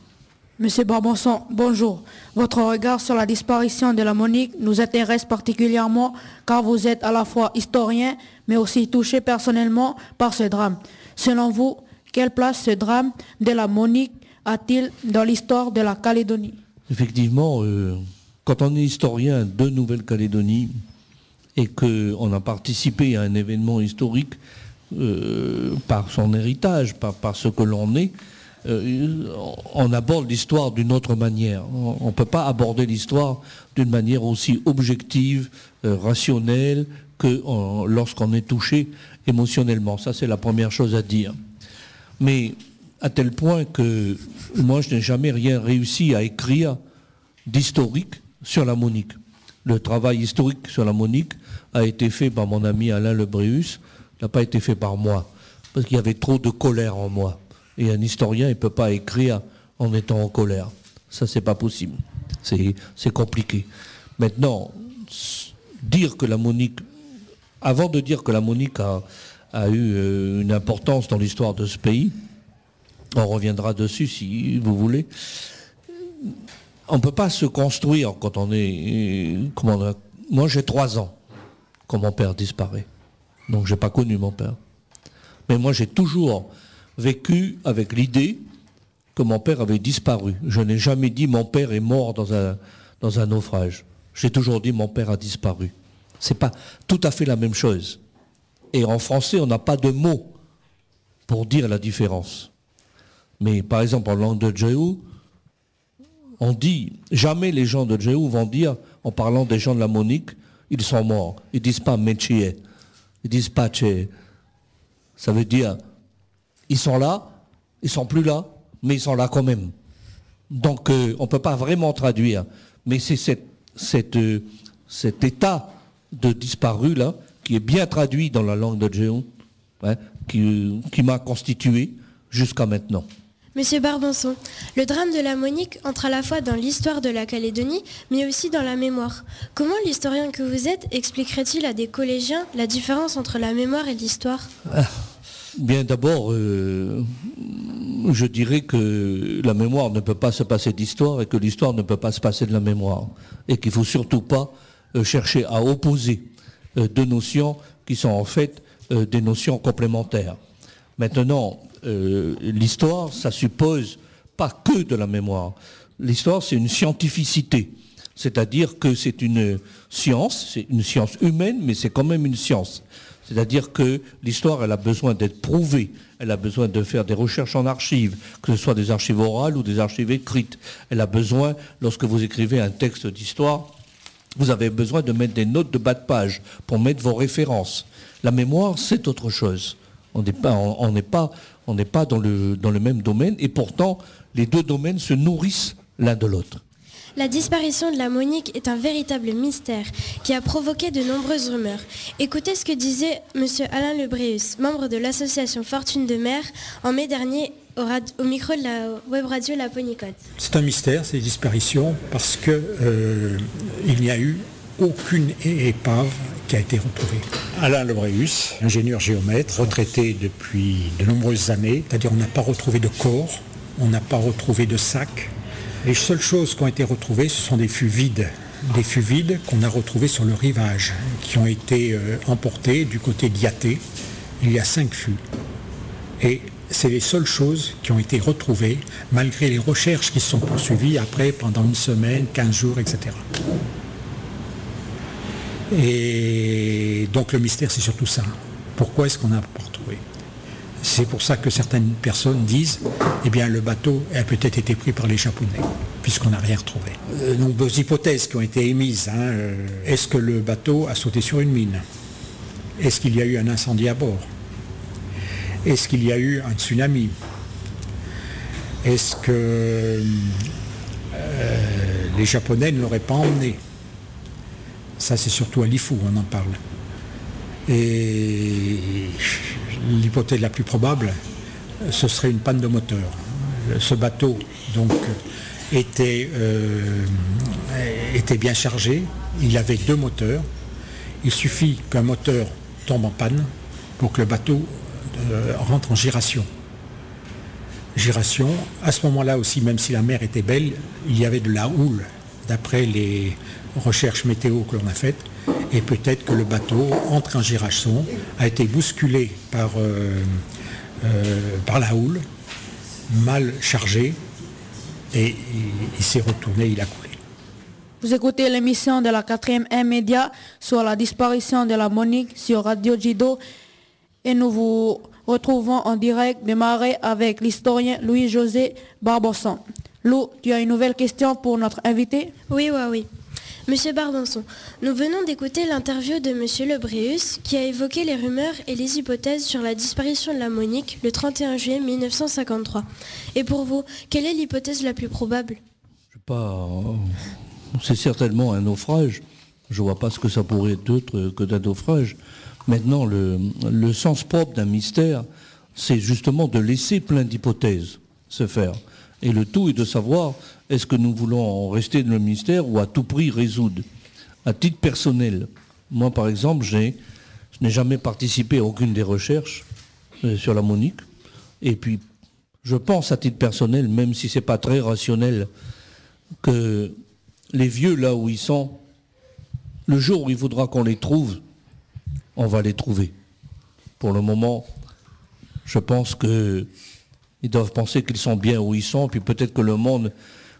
Speaker 23: Monsieur Barbanson, bonjour. Votre regard sur la disparition de la Monique nous intéresse particulièrement car vous êtes à la fois historien mais aussi touché personnellement par ce drame. Selon vous, quelle place ce drame de la Monique a-t-il dans l'histoire de la Calédonie?
Speaker 22: Effectivement, euh, quand on est historien de Nouvelle-Calédonie et qu'on a participé à un événement historique euh, par son héritage, par ce que l'on est, euh, on aborde l'histoire d'une autre manière. On ne peut pas aborder l'histoire d'une manière aussi objective, euh, rationnelle, que lorsqu'on est touché émotionnellement. Ça, c'est la première chose à dire. Mais à tel point que moi, je n'ai jamais rien réussi à écrire d'historique sur la Monique. Le travail historique sur la Monique a été fait par mon ami Alain Lebréus, n'a pas été fait par moi, parce qu'il y avait trop de colère en moi. Et un historien, il ne peut pas écrire en étant en colère. Ça, c'est pas possible. C'est compliqué. Maintenant, dire que la Monique, avant de dire que la Monique a, a eu euh, une importance dans l'histoire de ce pays, on reviendra dessus si vous voulez. On ne peut pas se construire quand on est. Comment moi, j'ai trois ans quand mon père disparaît. Donc, j'ai pas connu mon père. Mais moi, j'ai toujours vécu avec l'idée que mon père avait disparu. Je n'ai jamais dit mon père est mort dans un, dans un naufrage. J'ai toujours dit mon père a disparu. C'est pas tout à fait la même chose. Et en français, on n'a pas de mots pour dire la différence. Mais par exemple, en langue de Jéhu, on dit, jamais les gens de Jéhu vont dire, en parlant des gens de la Monique, ils sont morts. Ils disent pas métier. Ils disent pas Ça veut dire, ils sont là, ils sont plus là, mais ils sont là quand même. Donc euh, on ne peut pas vraiment traduire. Mais c'est euh, cet état de disparu là, qui est bien traduit dans la langue de Géon, hein, qui, qui m'a constitué jusqu'à maintenant.
Speaker 21: Monsieur Barbanson, le drame de la Monique entre à la fois dans l'histoire de la Calédonie, mais aussi dans la mémoire. Comment l'historien que vous êtes expliquerait-il à des collégiens la différence entre la mémoire et l'histoire? Ah,
Speaker 22: Bien d'abord, euh, je dirais que la mémoire ne peut pas se passer d'histoire et que l'histoire ne peut pas se passer de la mémoire. Et qu'il ne faut surtout pas euh, chercher à opposer euh, deux notions qui sont en fait des notions complémentaires. Maintenant, l'histoire, ça suppose pas que de la mémoire. L'histoire, c'est une scientificité. C'est-à-dire que c'est une science, c'est une science humaine, mais c'est quand même une science. C'est-à-dire que l'histoire, elle a besoin d'être prouvée, elle a besoin de faire des recherches en archives, que ce soit des archives orales ou des archives écrites. Elle a besoin, lorsque vous écrivez un texte d'histoire, vous avez besoin de mettre des notes de bas de page pour mettre vos références. La mémoire, c'est autre chose. On n'est pas, on, n'est pas, on pas dans le, dans le même domaine, et pourtant, les deux domaines se nourrissent l'un de l'autre.
Speaker 21: La disparition de la Monique est un véritable mystère qui a provoqué de nombreuses rumeurs. Écoutez ce que disait M. Alain Lebréus, membre de l'association Fortune de Mer, en mai dernier au, micro de la web radio La Ponicote.
Speaker 6: C'est un mystère, ces disparitions, parce qu'il euh, n'y a eu aucune épave qui a été retrouvé. Alain Lebreus, ingénieur géomètre, retraité depuis de nombreuses années, c'est-à-dire on n'a pas retrouvé de corps, on n'a pas retrouvé de sac. Les seules choses qui ont été retrouvées, ce sont des fûts vides. Des fûts vides qu'on a retrouvés sur le rivage, qui ont été euh, emportés du côté d'Yaté. Il y a cinq fûts. Et c'est les seules choses qui ont été retrouvées, malgré les recherches qui sont poursuivies après pendant une semaine, 15 jours, etc. Et donc le mystère, c'est surtout ça. Pourquoi est-ce qu'on n'a pas retrouvé? C'est pour ça que certaines personnes disent, eh bien le bateau a peut-être été pris par les Japonais, puisqu'on n'a rien retrouvé. De nombreuses hypothèses qui ont été émises. hein, euh, Est-ce que le bateau a sauté sur une mine? Est-ce qu'il y a eu un incendie à bord? Est-ce qu'il y a eu un tsunami? Est-ce que euh, les Japonais ne l'auraient pas emmené? Ça, c'est surtout à l'IFU, on en parle. Et l'hypothèse la plus probable, ce serait une panne de moteur. Ce bateau, donc, était, euh, était bien chargé. Il avait deux moteurs. Il suffit qu'un moteur tombe en panne pour que le bateau euh, rentre en giration. Giration, à ce moment-là aussi, même si la mer était belle, il y avait de la houle, d'après les recherches météo que l'on a faites, et peut-être que le bateau entre en giration, a été bousculé par, euh, euh, par la houle, mal chargé, et il, il s'est retourné, il a coulé.
Speaker 23: Vous écoutez l'émission de la 4e M Média sur la disparition de la Monique sur Radio Jido et nous vous retrouvons en direct de Marais avec l'historien Louis-José Barbosson. Lou, tu as une nouvelle question pour notre invité?
Speaker 21: Oui, oui, oui. Monsieur Barbanson, nous venons d'écouter l'interview de Monsieur Lebréus qui a évoqué les rumeurs et les hypothèses sur la disparition de la Monique le 31 juillet 1953. Et pour vous, quelle est l'hypothèse la plus probable?
Speaker 22: Pas. C'est certainement un naufrage. Je vois pas ce que ça pourrait être d'autre que d'un naufrage. Maintenant, le sens propre d'un mystère, c'est justement de laisser plein d'hypothèses se faire. Et le tout est de savoir est-ce que nous voulons en rester dans le mystère ou à tout prix résoudre. À titre personnel, moi par exemple, je n'ai jamais participé à aucune des recherches euh, sur la Monique. Et puis, je pense à titre personnel, même si c'est pas très rationnel, que les vieux là où ils sont, le jour où il faudra qu'on les trouve, on va les trouver. Pour le moment, je pense que ils doivent penser qu'ils sont bien où ils sont, puis peut-être que le monde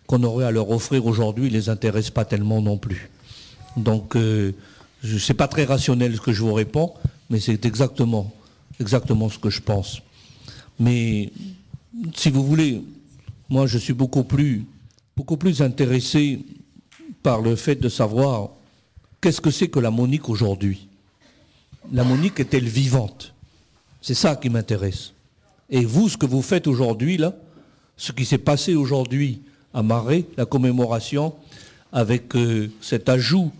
Speaker 22: qu'on aurait à leur offrir aujourd'hui les intéresse pas tellement non plus. Donc, euh, je sais pas très rationnel ce que je vous réponds, mais c'est exactement, exactement ce que je pense. Mais si vous voulez, moi je suis beaucoup plus, beaucoup plus intéressé par le fait de savoir qu'est-ce que c'est que la Monique aujourd'hui. La Monique est-elle vivante? C'est ça qui m'intéresse. Et vous, ce que vous faites aujourd'hui, là, ce qui s'est passé aujourd'hui à Marais, la commémoration, avec euh, cet ajout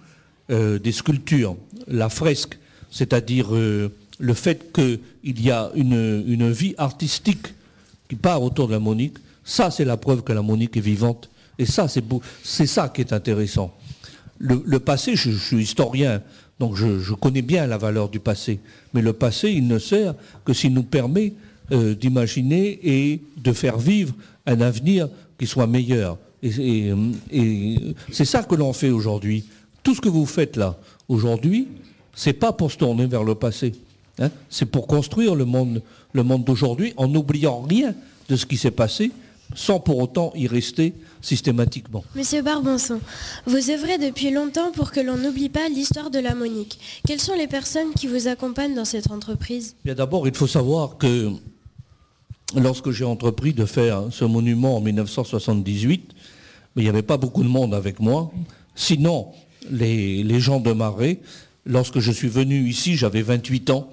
Speaker 22: euh, des sculptures, la fresque, c'est-à-dire euh, le fait qu'il y a une, une vie artistique qui part autour de la Monique, ça c'est la preuve que la Monique est vivante. Et ça, c'est c'est ça qui est intéressant. Le, passé, je, suis historien, donc je, je connais bien la valeur du passé. Mais le passé, il ne sert que s'il nous permet d'imaginer et de faire vivre un avenir qui soit meilleur. Et, et- et c'est ça que l'on fait aujourd'hui. Tout ce que vous faites là, aujourd'hui, c'est pas pour se tourner vers le passé. hein. c'est pour construire le monde, le monde d'aujourd'hui en n'oubliant rien de ce qui s'est passé, sans pour autant y rester systématiquement.
Speaker 21: Monsieur Barbanson, vous œuvrez depuis longtemps pour que l'on n'oublie pas l'histoire de la Monique. Quelles sont les personnes qui vous accompagnent dans cette entreprise?
Speaker 22: Bien d'abord, il faut savoir que lorsque j'ai entrepris de faire ce monument en 1978, mais il n'y avait pas beaucoup de monde avec moi. Sinon, les, gens de Marais, lorsque je suis venu ici, j'avais 28 ans,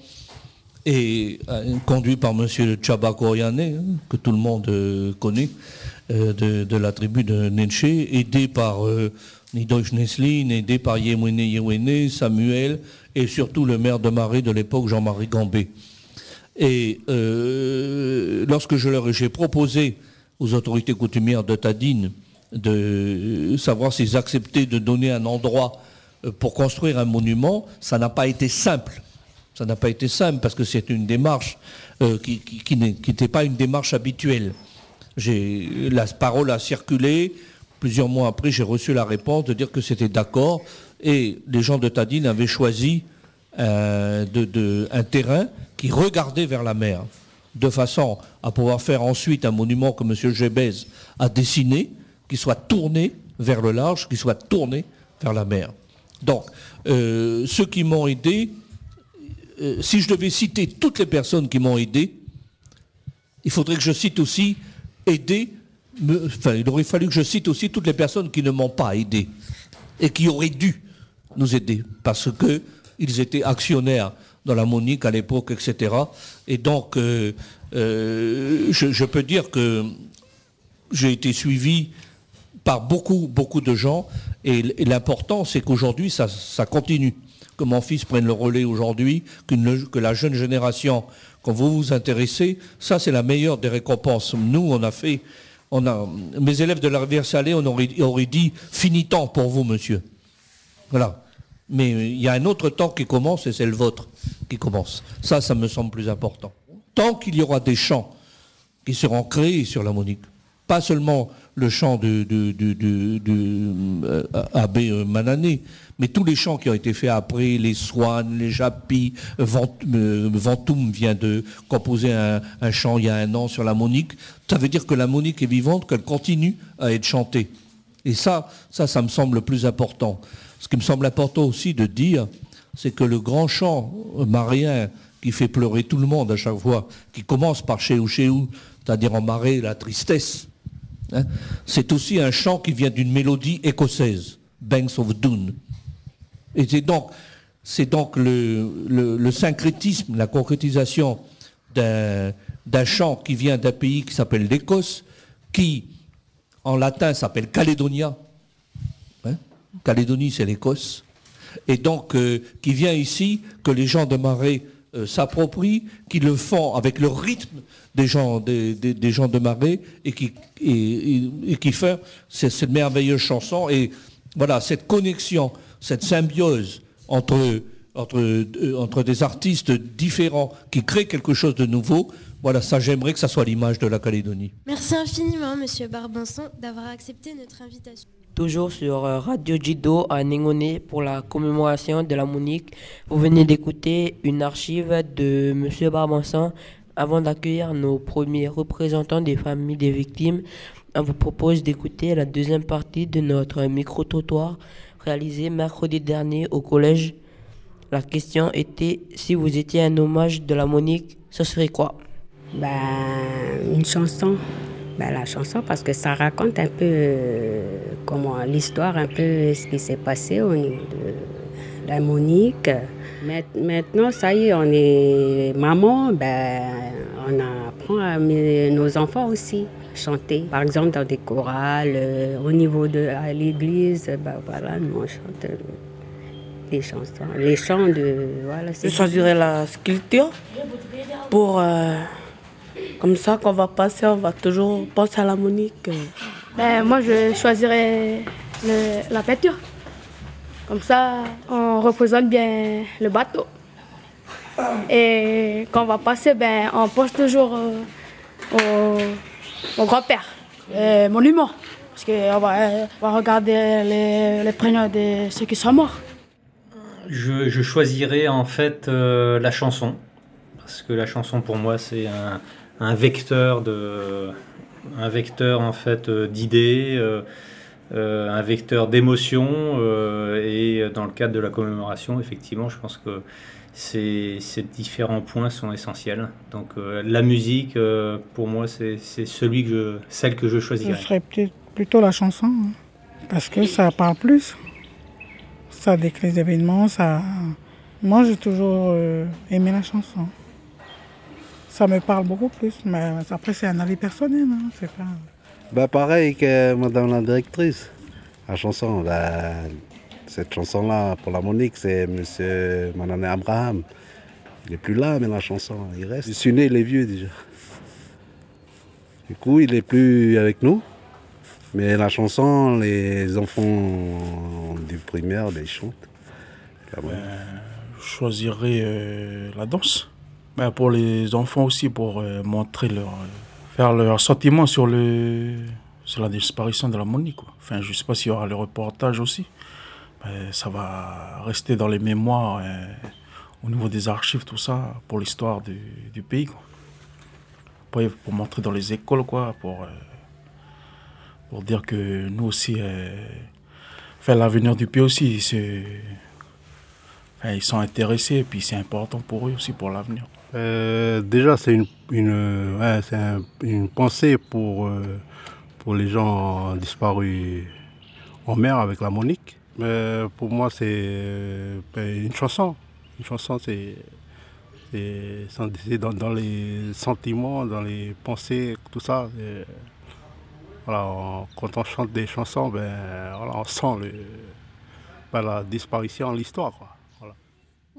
Speaker 22: et euh, conduit par Monsieur Chaba Koryane, hein, que tout le monde euh, connaît, euh, de, la tribu de Nenche, aidé par Nidosh Neslin, aidé par Yemwene Yewene, Samuel, et surtout le maire de Marais de l'époque, Jean-Marie Gambé. Et euh, lorsque je leur ai j'ai proposé aux autorités coutumières de Tadine de savoir s'ils acceptaient de donner un endroit euh, pour construire un monument, ça n'a pas été simple. Ça n'a pas été simple parce que c'est une démarche euh, qui, n'était pas une démarche habituelle. La parole a circulé. Plusieurs mois après, j'ai reçu la réponse de dire que c'était d'accord. Et les gens de Tadine avaient choisi un terrain qui regardait vers la mer, de façon à pouvoir faire ensuite un monument que M. Gébez a dessiné, qui soit tourné vers le large, qui soit tourné vers la mer. Donc, euh, ceux qui m'ont aidé, euh, si je devais citer toutes les personnes qui m'ont aidé, il faudrait que je cite aussi aider, enfin, il aurait fallu que je cite aussi toutes les personnes qui ne m'ont pas aidé et qui auraient dû nous aider parce qu'ils étaient actionnaires dans la Monique à l'époque, etc. Et donc, euh, euh, je, je, peux dire que j'ai été suivi par beaucoup, beaucoup de gens. Et, l'important, c'est qu'aujourd'hui, ça, ça, continue. Que mon fils prenne le relais aujourd'hui, que la jeune génération, quand vous vous intéressez, ça, c'est la meilleure des récompenses. Nous, on a fait, on a, mes élèves de la rivière Salée, on aurait, aurait dit, fini temps pour vous, monsieur. Voilà. Mais il y a un autre temps qui commence et c'est le vôtre qui commence. Ça, ça me semble plus important. Tant qu'il y aura des champs qui seront créés sur la Monique, pas seulement le chant de, euh, Abbé Manané, mais tous les chants qui ont été faits après, les Swan, les Japis, Vent, euh, Ventoum vient de composer un, chant il y a un an sur la Monique, ça veut dire que la Monique est vivante, qu'elle continue à être chantée. Et ça, ça, ça me semble le plus important. Ce qui me semble important aussi de dire, c'est que le grand chant marien qui fait pleurer tout le monde à chaque fois, qui commence par chez ou chez ou, c'est-à-dire en marée, la tristesse, hein, c'est aussi un chant qui vient d'une mélodie écossaise, Banks of Doon. Et c'est donc, le, syncrétisme, la concrétisation d'un, d'un chant qui vient d'un pays qui s'appelle l'Écosse, qui en latin s'appelle Calédonia. Calédonie, c'est l'Écosse. Et donc, euh, qui vient ici, que les gens de Marais euh, s'approprient, qui le font avec le rythme des gens, de Marais, et qui, et, cette, merveilleuse chanson. Et voilà, cette connexion, cette symbiose euh, entre des artistes différents qui créent quelque chose de nouveau, voilà, ça j'aimerais que ça soit l'image de la Calédonie.
Speaker 21: Merci infiniment, Monsieur Barbanson, d'avoir accepté notre invitation.
Speaker 5: Toujours sur Radio Jido à Nengone pour la commémoration de la Monique. Vous venez d'écouter une archive de Monsieur Barbanson. Avant d'accueillir nos premiers représentants des familles des victimes, on vous propose d'écouter la deuxième partie de notre micro-trottoir réalisé mercredi dernier au collège. La question était si vous étiez un hommage de la Monique, ce serait quoi?
Speaker 24: Ben, Une chanson. Ben, la chanson parce que ça raconte un peu euh, comment l'histoire, un peu ce qui s'est passé au niveau de la Monique. Maintenant, ça y est, on est maman, ben, on apprend à nos enfants aussi chanter. Par exemple, dans des chorales, euh, au niveau de l'église, ben, voilà, nous on chante euh, les chansons, les chants de voilà.
Speaker 18: Choisirais la sculpture pour comme ça quand on va passer, on va toujours penser à la Monique.
Speaker 14: Ben, moi, je choisirais le, la peinture. Comme ça, on représente bien le bateau. Et quand on va passer, ben, on pense toujours euh, au, au grand-père, euh, monument. Parce qu'on va, on va regarder les, les prénoms de ceux qui sont morts.
Speaker 25: Je, je choisirais en fait euh, la chanson. Parce que la chanson pour moi c'est un, un, vecteur de un vecteur en fait d'idées, euh, euh, un vecteur d'émotions et dans le cadre de la commémoration effectivement je pense que ces, différents points sont essentiels. Donc euh, la musique, euh, pour moi, c'est celui que je, celle que je choisirais.
Speaker 8: Ce serait plutôt la chanson, hein, parce que ça parle plus. Ça décrit les événements. Ça... Moi, j'ai toujours euh, aimé la chanson. Ça me parle beaucoup plus, mais après, c'est un avis personnel. Hein, pas...
Speaker 26: bah, pareil que Madame la directrice. La chanson, bah, cette chanson-là, pour la Monique, c'est Monsieur Manané Abraham. Il n'est plus là, mais la chanson, il reste. Je suis né, il est vieux déjà. Du coup, il n'est plus avec nous. Mais la chanson, les enfants du primaire, ils chantent. La monnique.
Speaker 27: Je choisirais euh, la danse. Ben, pour les enfants aussi, pour euh, montrer leur, faire leur sentiment sur, le, sur la disparition de la Monique. quoi. Enfin, je ne sais pas s'il y aura le reportage aussi. Ben, ça va rester dans les mémoires, euh, au niveau des archives, tout ça, pour l'histoire du, du pays. Quoi. Pour, pour montrer dans les écoles, quoi, pour, euh, pour dire que nous aussi, euh, enfin, l'avenir du pays aussi, c'est, ils sont intéressés, et puis c'est important pour eux aussi, pour l'avenir.
Speaker 17: Euh, déjà, c'est une, une, un- une pensée pour, euh, pour les gens disparus en mer avec la Monique. Mais pour moi, c'est euh, une chanson. Une chanson, c'est dans, dans les sentiments, dans les pensées, tout ça. Quand on chante des chansons, ben, on sent le, ben, la disparition l'histoire.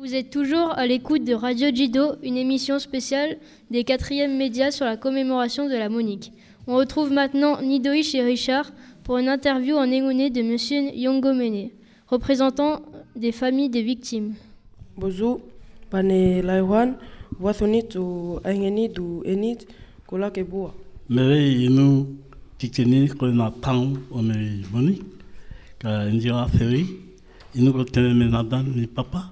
Speaker 4: Vous êtes toujours à l'écoute de Radio Jido, une émission spéciale des quatrièmes médias sur la commémoration de la Monique. On retrouve maintenant Nidoïch et Richard pour une interview en égoné de Monsieur Yongomene, représentant des familles des victimes.
Speaker 28: Bozu, pane laiwan, wathoni tu aingeni du enit, kula ke bua.
Speaker 29: Mere inu titini ko na tang o me moni ka injira feri inu ko tene me nadan ni papa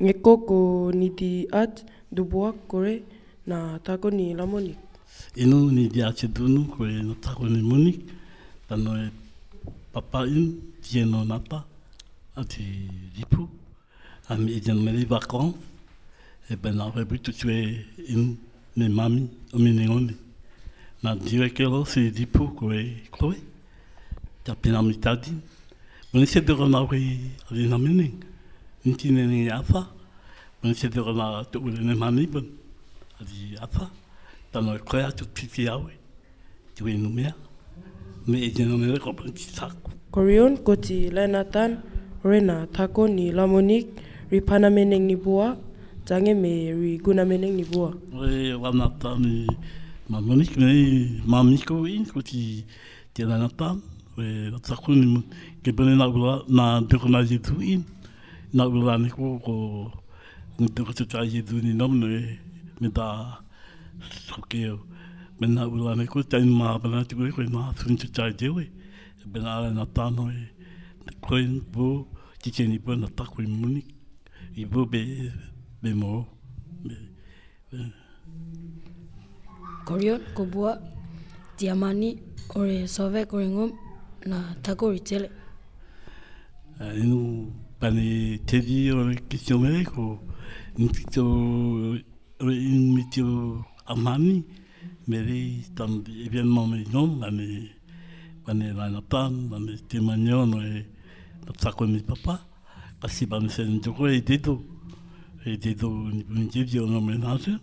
Speaker 28: Umete, ngeko ko ni di at du bua kore na tako ni lamoni.
Speaker 29: inu ni dia te dunu ko e no tako ni muni tano e papa in ti e no napa ati dipu a mi e jan mele vakon e ben na re buto tu e in ne mami o mi ne ngoni na dire ke lo se dipu ko e chloe ta pena mi tadi Mwen se de rona wi ali na mening. Nti ne ni afa. Mwen se de rona to ule ne mani bon. Ali afa. Tano koea awe. Numea. Me.
Speaker 28: Korion koti lenatan, rena tako ni lamonik, ripana meneng ni bua, jange me ri guna meneng ni bua.
Speaker 29: We wana tani ma monik me ma miko in ko ti ti na ni na gula na de ko na jitu in. na ulu ko ko ni ko kato tai e duni nama no me da soke me na ko tai ma bana te ko ma maa thun tai bena ala na tano e ko in po ki te ni na ta ko muni i po be be mo be
Speaker 15: Koriot, kubua, tiamani, ore sove, ko ngom, na tako ritele.
Speaker 29: Inu, uh, tako ritele. Uh, inu pane tedi o le kisio mere ko npito o in mitio amani mere tam événement me non ane pane la na pan pane te manyo no e na tsako mi papa kasi pane sen joko e dedo e dedo ni ni tedi o no menage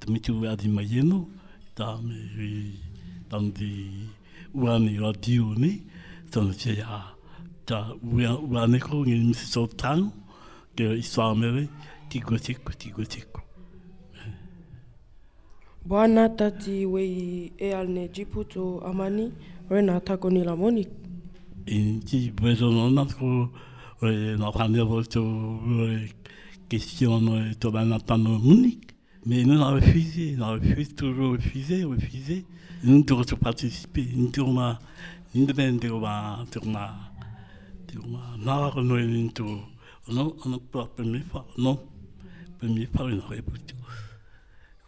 Speaker 29: te mitio adi mayeno ta me tam di uani radio ni tan se ya ta ua ua neko ngi misi so tang ke iswa mere ti gotiko ti gotiko
Speaker 28: Bwana tati wei e alne jiputo amani, rena tako ni lamonik.
Speaker 29: in ti bezo no na ko e na pande vo to e question no e to bana tano munik mais nous on a refusé on a refusé toujours refusé refusé. Nous devons se participer. Nous devons nous devons te o mā nāra noe ni tō. O nō, o nō pā pēmē pā, o nō, pēmē pā i nō e puti o.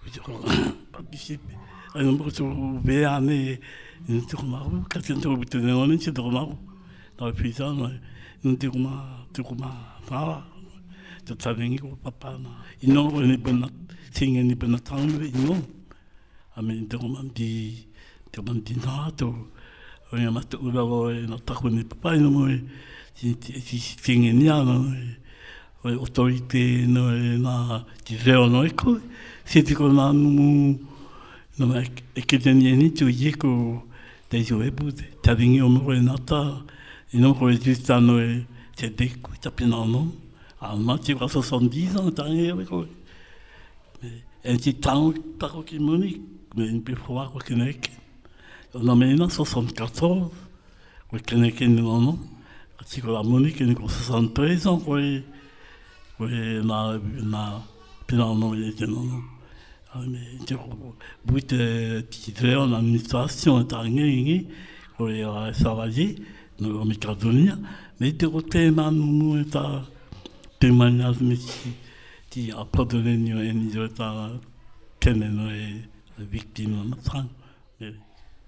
Speaker 29: Ko te o pā kisipi, a i nō ane i te o mā ka te nō te o nō ni te o mā rū, nā o pīta ni nō, i nō te o mā, te o mā nāra, te o tāne ngiko pā pā nā, i nō o nē pēna, te ngē nē pēna a me te o mā mdi, te o mā mdi nā tō, o ia mata ura o e no taku ni papai no moe, ti fingi ni ana no e, o e otoi te no e nga ti reo no eko, se tiko nga nungu, no mea e kete ni eni tu ieko te iso ebu te, ta ringi o mo e nata, e no mo e tuta no e te deku, ta no, a ma ti ura 70 ans, ta ringi o eko, e ti tango tako ki moni, me ni pe fwa kwa kene eke, on a mené 74 ko ke nek ni no no ti ko la moni ke ni ko 73 ans ko e ko e na na pina no e te no no Ah, mais tu en e a mi cardonia mais te rote na no ta te manias mi ti ti a en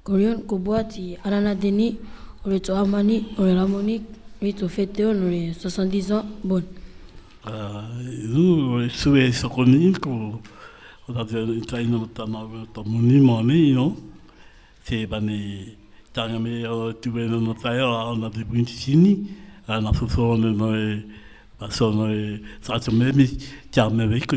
Speaker 15: Korion ko boati anana deni o le to amani o le lamoni mi to fete on le 70 ans bon.
Speaker 29: Nu su e so koni ko o da te tai no ta ma ta moni mo ni no se bane tanga me o tu e no tai o na de bunti sini na so so no no e ba so no e sa te me mi ta me ve ko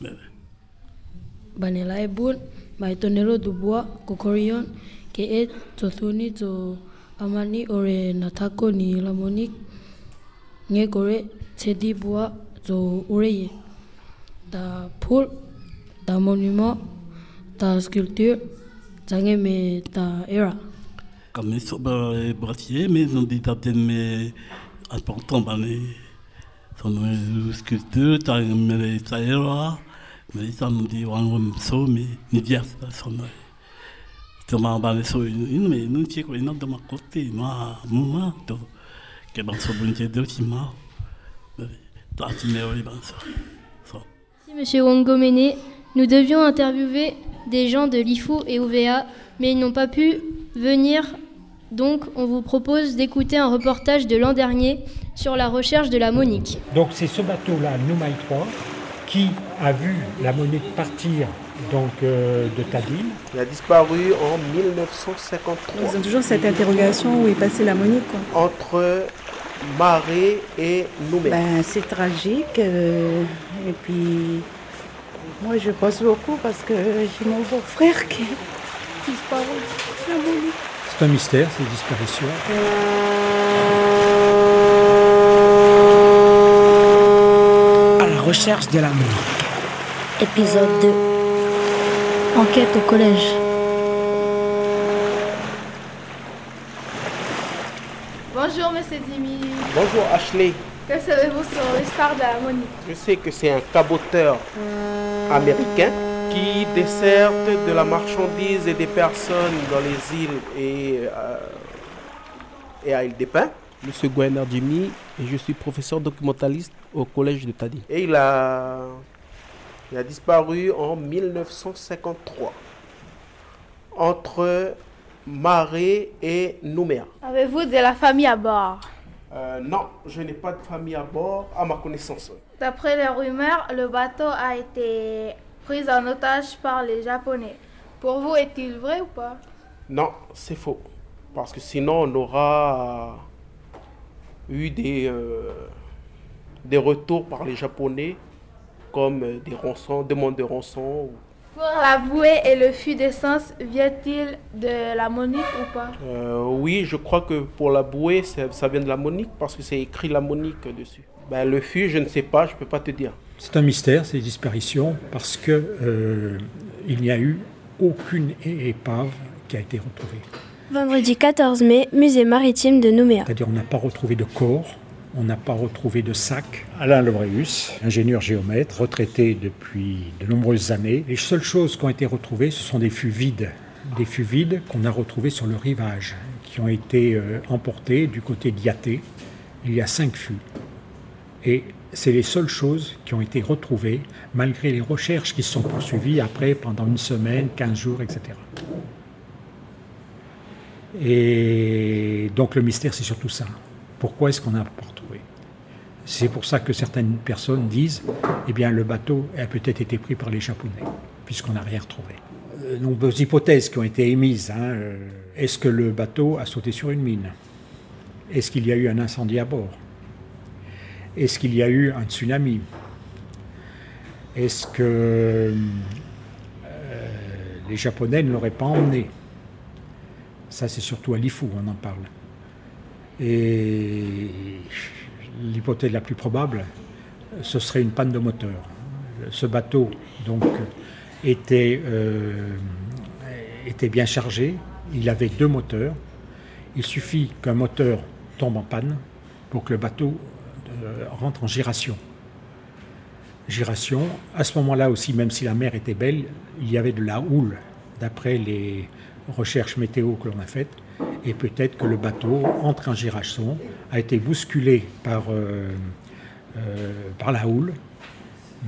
Speaker 29: le pa
Speaker 15: Banela e bun Maitonero Dubois Kokorion ke e to thuni to amani ore na tako ni la monique nge kore te di bua to ureye da pool da monument da sculpture tange me ta era.
Speaker 29: Comme so ba bratier mais non dit taten me important ba son sculpture ta me ta era
Speaker 4: Monsieur Wongomene, nous devions interviewer des gens de l'IFO et OVA, mais ils n'ont pas pu venir. Donc, on vous propose d'écouter un reportage de l'an dernier sur la recherche de la Monique.
Speaker 6: Donc, c'est ce bateau-là, Noumaï 3, qui a vu la Monique partir donc euh, de Tadine.
Speaker 30: Il a disparu en 1953.
Speaker 31: Ils ont toujours cette interrogation où est passée la Monique. Quoi.
Speaker 30: Entre Marais et Nouméa.
Speaker 31: Ben, c'est tragique. euh, et puis, moi, je pense beaucoup parce que j'ai mon beau-frère qui est disparu.
Speaker 6: C'est un mystère, ces disparitions.
Speaker 32: À recherche de l'amour.
Speaker 33: Épisode 2. Enquête au collège.
Speaker 34: Bonjour, monsieur Dimi.
Speaker 30: Bonjour Ashley.
Speaker 34: Que savez-vous sur l'histoire de la Monique
Speaker 30: Je sais que c'est un caboteur américain qui dessert de la marchandise et des personnes dans les îles et, euh, et à l'île des Pins. Monsieur Gwener Jimmy et je suis professeur documentaliste au collège de Tadi. Et il a, il a disparu en 1953 entre Marais et Nouméa.
Speaker 34: Avez-vous de la famille à bord?
Speaker 30: Euh, non, je n'ai pas de famille à bord, à ma connaissance.
Speaker 34: D'après les rumeurs, le bateau a été pris en otage par les Japonais. Pour vous, est-il vrai ou pas?
Speaker 30: Non, c'est faux. Parce que sinon, on aura eu des, euh, des retours par les Japonais, comme des rançons, demandes de rançon.
Speaker 34: Pour la bouée et le fût d'essence, vient-il de la Monique ou pas?
Speaker 30: Euh, oui, je crois que pour la bouée, ça, ça vient de la Monique parce que c'est écrit la Monique dessus. Ben, le fût, je ne sais pas, je ne peux pas te dire.
Speaker 6: C'est un mystère, ces disparitions, parce que euh, il n'y a eu aucune épave qui a été retrouvée.
Speaker 33: Vendredi 14 mai, musée maritime de Nouméa.
Speaker 6: C'est-à-dire on n'a pas retrouvé de corps, on n'a pas retrouvé de sac. Alain Lebreus, ingénieur géomètre, retraité depuis de nombreuses années. Les seules choses qui ont été retrouvées, ce sont des fûts vides. Des fûts vides qu'on a retrouvés sur le rivage, qui ont été euh, emportés du côté d'Yaté. Il y a cinq fûts. Et c'est les seules choses qui ont été retrouvées, malgré les recherches qui sont poursuivies après pendant une semaine, 15 jours, etc. Et donc le mystère, c'est surtout ça. Pourquoi est-ce qu'on n'a pas retrouvé C'est pour ça que certaines personnes disent, eh bien, le bateau a peut-être été pris par les Japonais, puisqu'on n'a rien retrouvé. De nombreuses hypothèses qui ont été émises. hein, euh, Est-ce que le bateau a sauté sur une mine? Est-ce qu'il y a eu un incendie à bord? Est-ce qu'il y a eu un tsunami? Est-ce que euh, les Japonais ne l'auraient pas emmené? Ça, c'est surtout à l'IFU, on en parle. Et l'hypothèse la plus probable, ce serait une panne de moteur. Ce bateau, donc, était, euh, était bien chargé. Il avait deux moteurs. Il suffit qu'un moteur tombe en panne pour que le bateau euh, rentre en giration. Giration. À ce moment-là aussi, même si la mer était belle, il y avait de la houle, d'après les recherches météo que l'on a faites. Et peut-être que le bateau entre en giration, a été bousculé par, euh, euh, par la houle,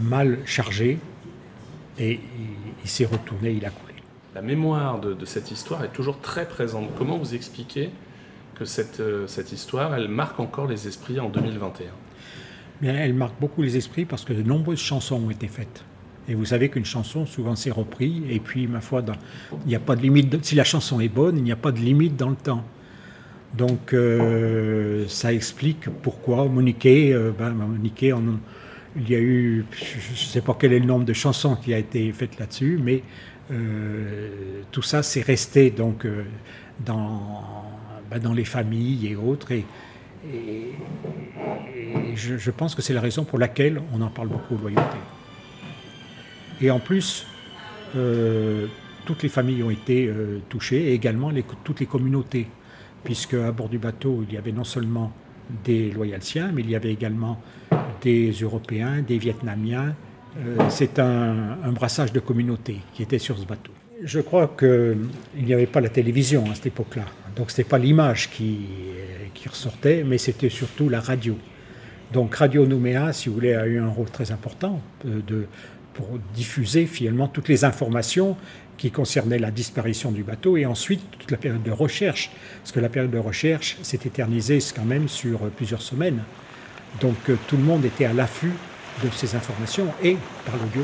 Speaker 6: mal chargé, et il, il s'est retourné, il a coulé.
Speaker 35: La mémoire de, de cette histoire est toujours très présente. Comment vous expliquez que cette, euh, cette histoire, elle marque encore les esprits en 2021
Speaker 6: Bien, elle marque beaucoup les esprits parce que de nombreuses chansons ont été faites. Et vous savez qu'une chanson, souvent, c'est repris. Et puis, ma foi, il n'y a pas de limite. si la chanson est bonne, il n'y a pas de limite dans le temps. Donc, euh, ça explique pourquoi Monique, euh, ben, il y a eu, je ne sais pas quel est le nombre de chansons qui a été faites là-dessus, mais euh, tout ça, c'est resté donc euh, dans, ben, dans les familles et autres. Et, je pense que c'est la raison pour laquelle on en parle beaucoup, loyauté. Et en plus, euh, toutes les familles ont été euh, touchées, et également toutes les communautés, puisque à bord du bateau, il y avait non seulement des loyaltiens, mais il y avait également des Européens, des Vietnamiens. Euh, C'est un, brassage de communautés qui était sur ce bateau. Je crois qu'il n'y avait pas la télévision à cette époque-là, donc ce n'était pas l'image qui, qui ressortait, mais c'était surtout la radio. Donc Radio Nouméa, si vous voulez, a eu un rôle très important de, pour diffuser finalement toutes les informations qui concernaient la disparition du bateau et ensuite toute la période de recherche, parce que la période de recherche s'est éternisée quand même sur plusieurs semaines. Donc euh, tout le monde était à l'affût de ces informations et par l'audio.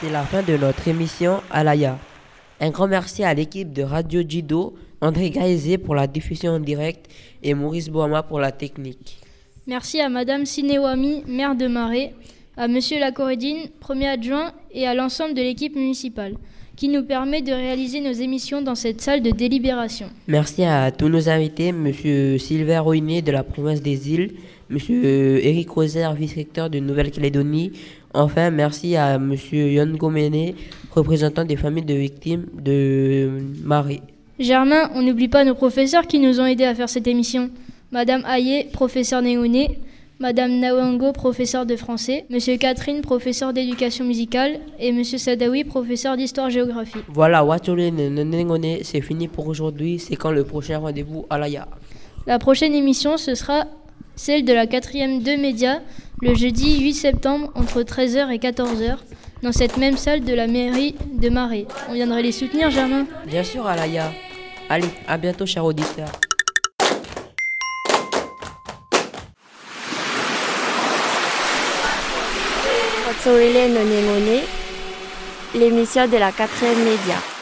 Speaker 5: C'est la fin de notre émission Alaya. Un grand merci à l'équipe de Radio Jido, André Gaizé pour la diffusion en direct et Maurice Boama pour la technique.
Speaker 4: Merci à Madame Sinewami, maire de Marais, à Monsieur Lacorédine, premier adjoint, et à l'ensemble de l'équipe municipale, qui nous permet de réaliser nos émissions dans cette salle de délibération.
Speaker 5: Merci à tous nos invités, Monsieur Sylvain Roiné de la province des îles, Monsieur Eric Roser, vice-recteur de Nouvelle-Calédonie. Enfin, merci à Monsieur Yon Gomene, représentant des familles de victimes de Marais.
Speaker 4: Germain, on n'oublie pas nos professeurs qui nous ont aidés à faire cette émission. Madame Hayé, professeur Néoné, Madame Nawango, professeur de français, Monsieur Catherine, professeur d'éducation musicale, et Monsieur Sadawi, professeur d'histoire-géographie.
Speaker 5: Voilà, Wachole Nenengone, c'est fini pour aujourd'hui. C'est quand le prochain rendez-vous à
Speaker 4: La prochaine émission, ce sera celle de la quatrième de médias, le jeudi 8 septembre entre 13h et 14h, dans cette même salle de la mairie de Marais. On viendrait les soutenir, Germain?
Speaker 5: Bien sûr, à l'AYA. Allez, à bientôt, chers auditeurs.
Speaker 33: Otsorile Nonengone, l'émission de la quatrième média.